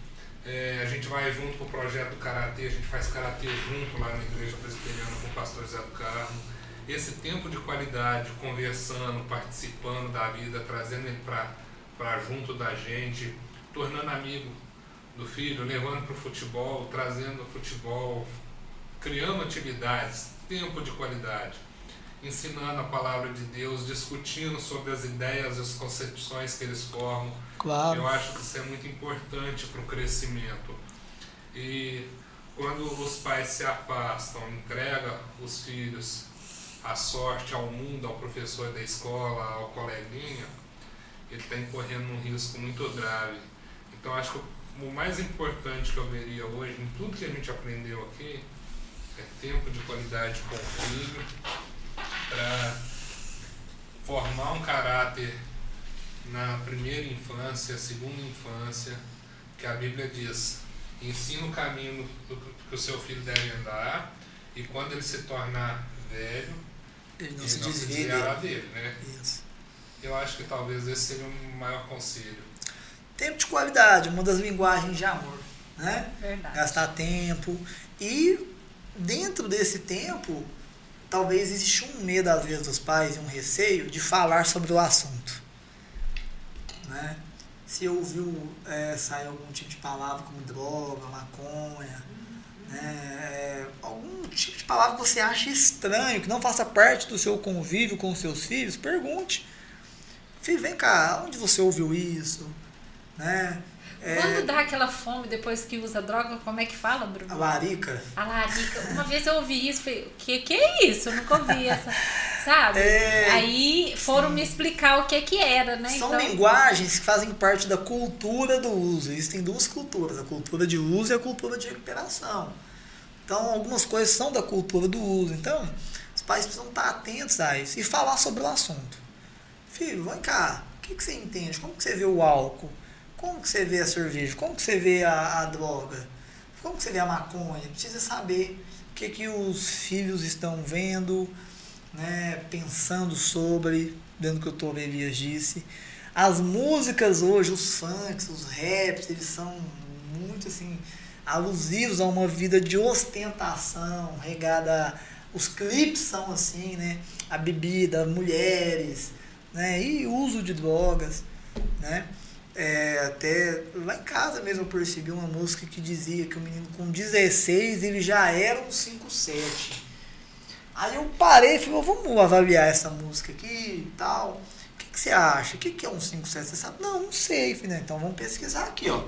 é, a gente vai junto com o projeto do Karatê, a gente faz Karatê junto lá na Igreja Presbiteriana com o pastor Zé do Carmo. Esse tempo de qualidade, conversando, participando da vida, trazendo ele para junto da gente, tornando amigo do filho, levando para o futebol, trazendo o futebol, criando atividades, tempo de qualidade, ensinando a palavra de Deus, discutindo sobre as ideias e as concepções que eles formam Claro. Eu acho que isso é muito importante para o crescimento. E quando os pais se afastam, entrega os filhos à sorte, ao mundo, ao professor da escola, ao coleguinha, ele está incorrendo um risco muito grave. Então acho que o mais importante que eu veria hoje, em tudo que a gente aprendeu aqui, é tempo de qualidade com o filho, para formar um caráter na primeira infância, segunda infância, que a Bíblia diz: ensina o caminho que o seu filho deve andar, e quando ele se tornar velho, ele não, ele se, não se desviará dele. né? Isso. Eu acho que talvez esse seja o maior conselho. Tempo de qualidade, uma das linguagens de amor, né? Verdade. Gastar tempo e dentro desse tempo, talvez exista um medo às vezes dos pais e um receio de falar sobre o assunto né? Se ouviu é, sair algum tipo de palavra como droga, maconha, né? É, algum tipo de palavra que você acha estranho, que não faça parte do seu convívio com seus filhos, pergunte. Filho, vem cá, onde você ouviu isso? Né? É, Quando dá aquela fome depois que usa droga, como é que fala, Bruno? A larica. A larica. Uma vez eu ouvi isso, falei, que que é isso? Eu nunca ouvi essa sabe? É, Aí foram sim. me explicar o que que era, né? São então... linguagens que fazem parte da cultura do uso. Existem duas culturas, a cultura de uso e a cultura de recuperação. Então, algumas coisas são da cultura do uso. Então, os pais precisam estar atentos a isso e falar sobre o assunto. Filho, vem cá, o que, que você entende? Como que você vê o álcool? Como que você vê a cerveja? Como que você vê a, a droga? Como que você vê a maconha? Precisa saber o que, que os filhos estão vendo, né, pensando sobre, dentro do que o Tom Elias disse. As músicas hoje, os funks, os raps, eles são muito assim alusivos a uma vida de ostentação, regada os clipes são assim, né? A bebida, mulheres, né? E uso de drogas, né? É, até lá em casa mesmo eu percebi uma música que dizia que o menino com 16 ele já era um 5-7. Aí eu parei e falei, vamos avaliar essa música aqui e tal. O que, que você acha? O que, que é um 5-7? Você sabe? Não, não sei. Falei, então vamos pesquisar aqui, ó.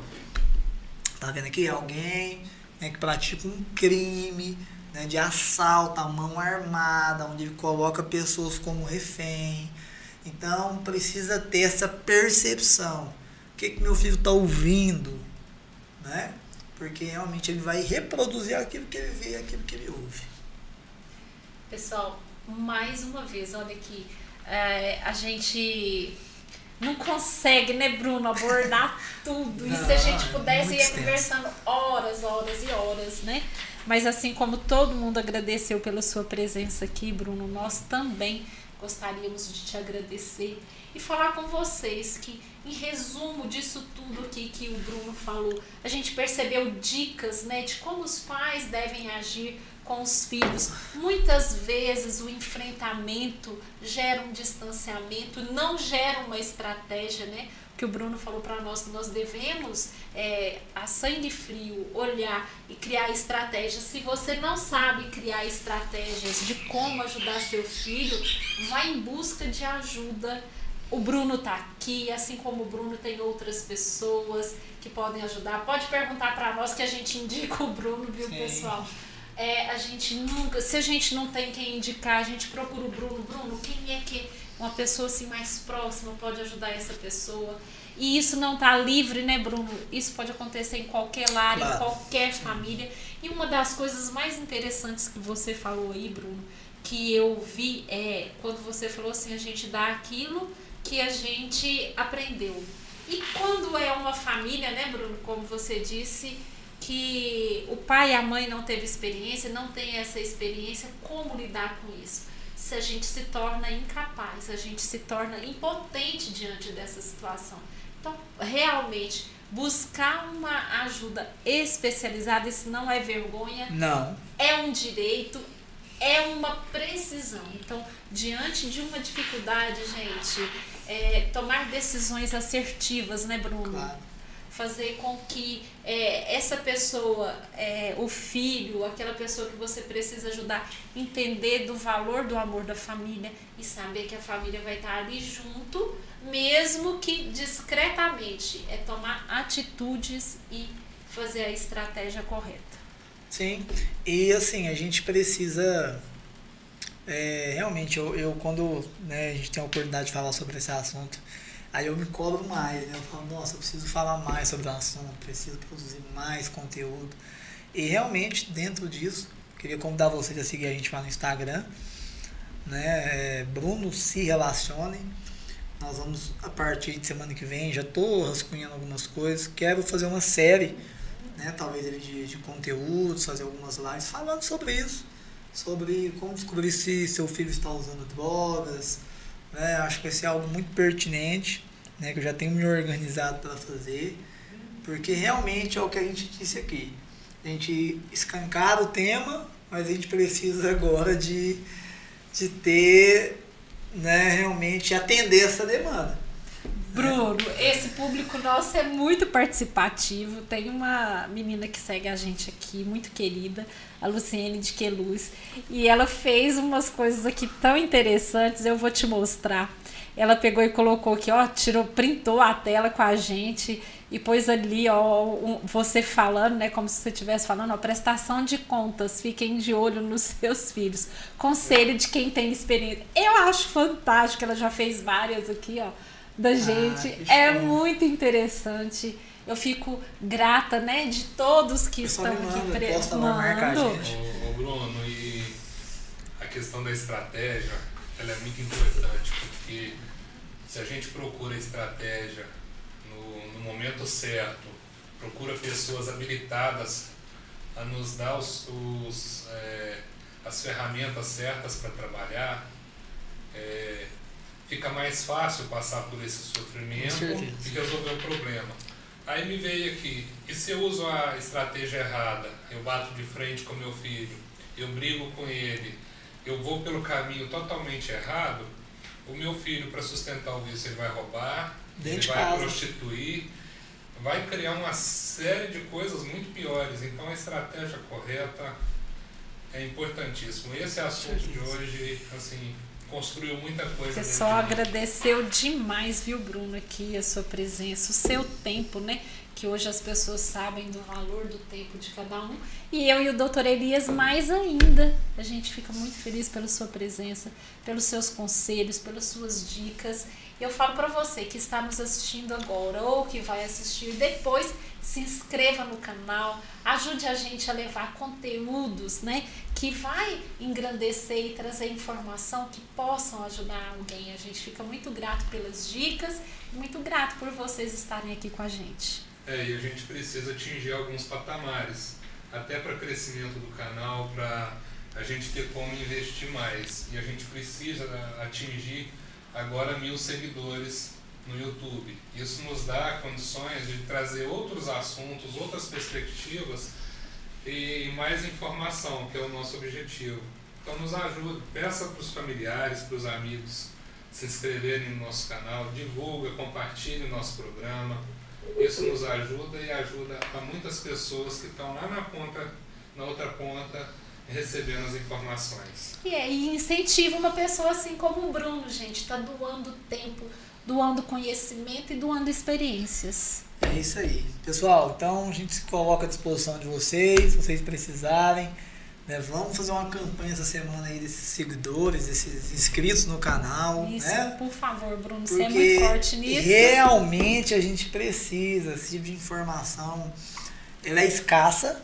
Tá vendo aqui? Alguém né, que pratica um crime né, de assalto à mão armada, onde ele coloca pessoas como refém. Então precisa ter essa percepção. O que, que meu filho está ouvindo? Né? Porque realmente ele vai reproduzir aquilo que ele vê, aquilo que ele ouve. Pessoal, mais uma vez, olha aqui, é, a gente não consegue, né, Bruno, abordar tudo. Não, e se a gente pudesse ir conversando horas, horas e horas, né? Mas assim como todo mundo agradeceu pela sua presença aqui, Bruno, nós também gostaríamos de te agradecer e falar com vocês que, em resumo disso tudo aqui que o Bruno falou, a gente percebeu dicas né, de como os pais devem agir com os filhos. Muitas vezes o enfrentamento gera um distanciamento, não gera uma estratégia, né? que o Bruno falou para nós que nós devemos, é, a sangue frio, olhar e criar estratégias. Se você não sabe criar estratégias de como ajudar seu filho, vá em busca de ajuda. O Bruno está aqui, assim como o Bruno tem outras pessoas que podem ajudar. Pode perguntar para nós que a gente indica o Bruno, viu, Sim. pessoal? É, a gente nunca, se a gente não tem quem indicar, a gente procura o Bruno. Bruno, quem é que uma pessoa assim mais próxima pode ajudar essa pessoa. E isso não está livre, né, Bruno? Isso pode acontecer em qualquer lar, claro. em qualquer família. E uma das coisas mais interessantes que você falou aí, Bruno, que eu vi é quando você falou assim, a gente dá aquilo que a gente aprendeu. E quando é uma família, né, Bruno, como você disse, que o pai e a mãe não teve experiência, não tem essa experiência, como lidar com isso? se a gente se torna incapaz, a gente se torna impotente diante dessa situação. Então, realmente, buscar uma ajuda especializada, isso não é vergonha. Não. É um direito, é uma precisão. Então, diante de uma dificuldade, gente, é, tomar decisões assertivas, né, Bruno? Claro. Fazer com que é, essa pessoa, é, o filho, aquela pessoa que você precisa ajudar, entender do valor do amor da família e saber que a família vai estar ali junto, mesmo que discretamente, é tomar atitudes e fazer a estratégia correta. Sim, e assim, a gente precisa. É, realmente, eu, eu quando né, a gente tem a oportunidade de falar sobre esse assunto, Aí eu me cobro mais, né? Eu falo, nossa, eu preciso falar mais sobre o assunto, preciso produzir mais conteúdo. E realmente, dentro disso, queria convidar vocês a seguir a gente lá no Instagram, né? É Bruno Se Relacione. Nós vamos, a partir de semana que vem, já estou rascunhando algumas coisas. Quero fazer uma série, né? Talvez de, de conteúdos, fazer algumas lives falando sobre isso. Sobre como descobrir se seu filho está usando drogas, né? Acho que vai ser algo muito pertinente, né? que eu já tenho me organizado para fazer, porque realmente é o que a gente disse aqui. A gente escancara o tema, mas a gente precisa agora de, de ter, né, realmente atender essa demanda. Bruno, esse público nosso é muito participativo. Tem uma menina que segue a gente aqui, muito querida, a Luciene de Queluz, e ela fez umas coisas aqui tão interessantes, eu vou te mostrar. Ela pegou e colocou aqui, ó, tirou, printou a tela com a gente e pôs ali, ó, um, você falando, né, como se você estivesse falando, ó, prestação de contas, fiquem de olho nos seus filhos. Conselho de quem tem experiência. Eu acho fantástico, ela já fez várias aqui, ó, da gente. Ah, é muito interessante. Eu fico grata, né, de todos que estão aqui presando. Ô, Bruno, e a questão da estratégia, ela é muito importante, porque se a gente procura estratégia no, no momento certo, procura pessoas habilitadas a nos dar os, os é, as ferramentas certas para trabalhar, é, fica mais fácil passar por esse sofrimento e resolver o problema. Aí me veio aqui, e se eu uso a estratégia errada? Eu bato de frente com meu filho, eu brigo com ele, eu vou pelo caminho totalmente errado, o meu filho, para sustentar o vício, ele vai roubar, Dentro ele vai casa. prostituir, vai criar uma série de coisas muito piores. Então a estratégia correta é importantíssimo. Esse assunto de hoje, assim, construiu muita coisa. de mim. agradeceu demais, viu, Bruno, aqui a sua presença, o seu tempo, né? Que hoje as pessoas sabem do valor do tempo de cada um. E eu e o doutor Elias mais ainda. A gente fica muito feliz pela sua presença, pelos seus conselhos, pelas suas dicas. Eu falo para você que está nos assistindo agora ou que vai assistir depois, se inscreva no canal, ajude a gente a levar conteúdos, né, que vai engrandecer e trazer informação que possam ajudar alguém. A gente fica muito grato pelas dicas muito grato por vocês estarem aqui com a gente. É, e a gente precisa atingir alguns patamares, até para crescimento do canal, para a gente ter como investir mais. E a gente precisa atingir agora mil seguidores no YouTube. Isso nos dá condições de trazer outros assuntos, outras perspectivas e mais informação, que é o nosso objetivo. Então nos ajude, peça para os familiares, para os amigos se inscreverem no nosso canal, divulga, compartilhe o nosso programa. Isso nos ajuda e ajuda a muitas pessoas que estão lá na ponta, na outra ponta, recebendo as informações. E aí incentiva uma pessoa assim como o Bruno, gente, está doando tempo, doando conhecimento e doando experiências. É isso aí. Pessoal, então a gente se coloca à disposição de vocês, se vocês precisarem. Né? Vamos fazer uma campanha essa semana aí desses seguidores, desses inscritos no canal. Isso, né? por favor, Bruno, você é Porque muito forte nisso. realmente a gente precisa, esse tipo de informação, ela é escassa,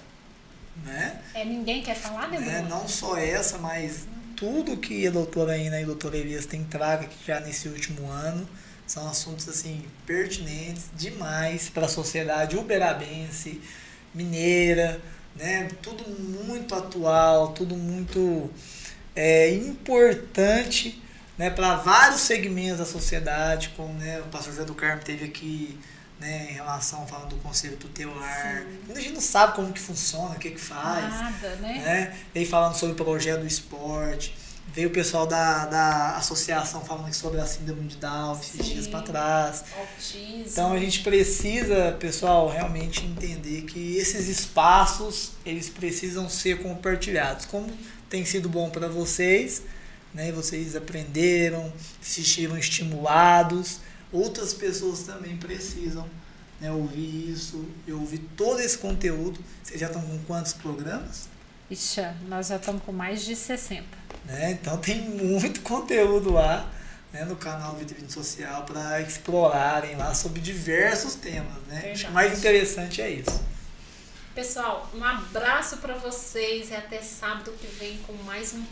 né? É, ninguém quer falar, né, né? Bruno? Não só essa, mas tudo que a doutora Ina e a doutora Elias têm trago aqui já nesse último ano são assuntos assim pertinentes demais para a sociedade uberabense, mineira, né? Tudo muito atual, tudo muito é, importante né, para vários segmentos da sociedade, como né, o pastor José do Carmo teve aqui né, em relação falando do conselho tutelar. Sim. A gente não sabe como que funciona, o que que faz. Nada, né? Né? Veio falando sobre o projeto do esporte. Veio o pessoal da, da associação falando sobre a síndrome de Down esses dias para trás. Autismo. Então a gente precisa, pessoal, realmente entender que esses espaços eles precisam ser compartilhados. Como tem sido bom para vocês, né? Vocês aprenderam, se estiveram estimulados. Outras pessoas também precisam né, ouvir isso, e ouvir todo esse conteúdo. Vocês já estão com quantos programas? Ixi, nós já estamos com mais de 60. né? Então tem muito conteúdo lá né, no canal Vitrine Social para explorarem lá sobre diversos temas. Né? Acho que o mais interessante é isso. Pessoal, um abraço para vocês e até sábado que vem com mais um tema.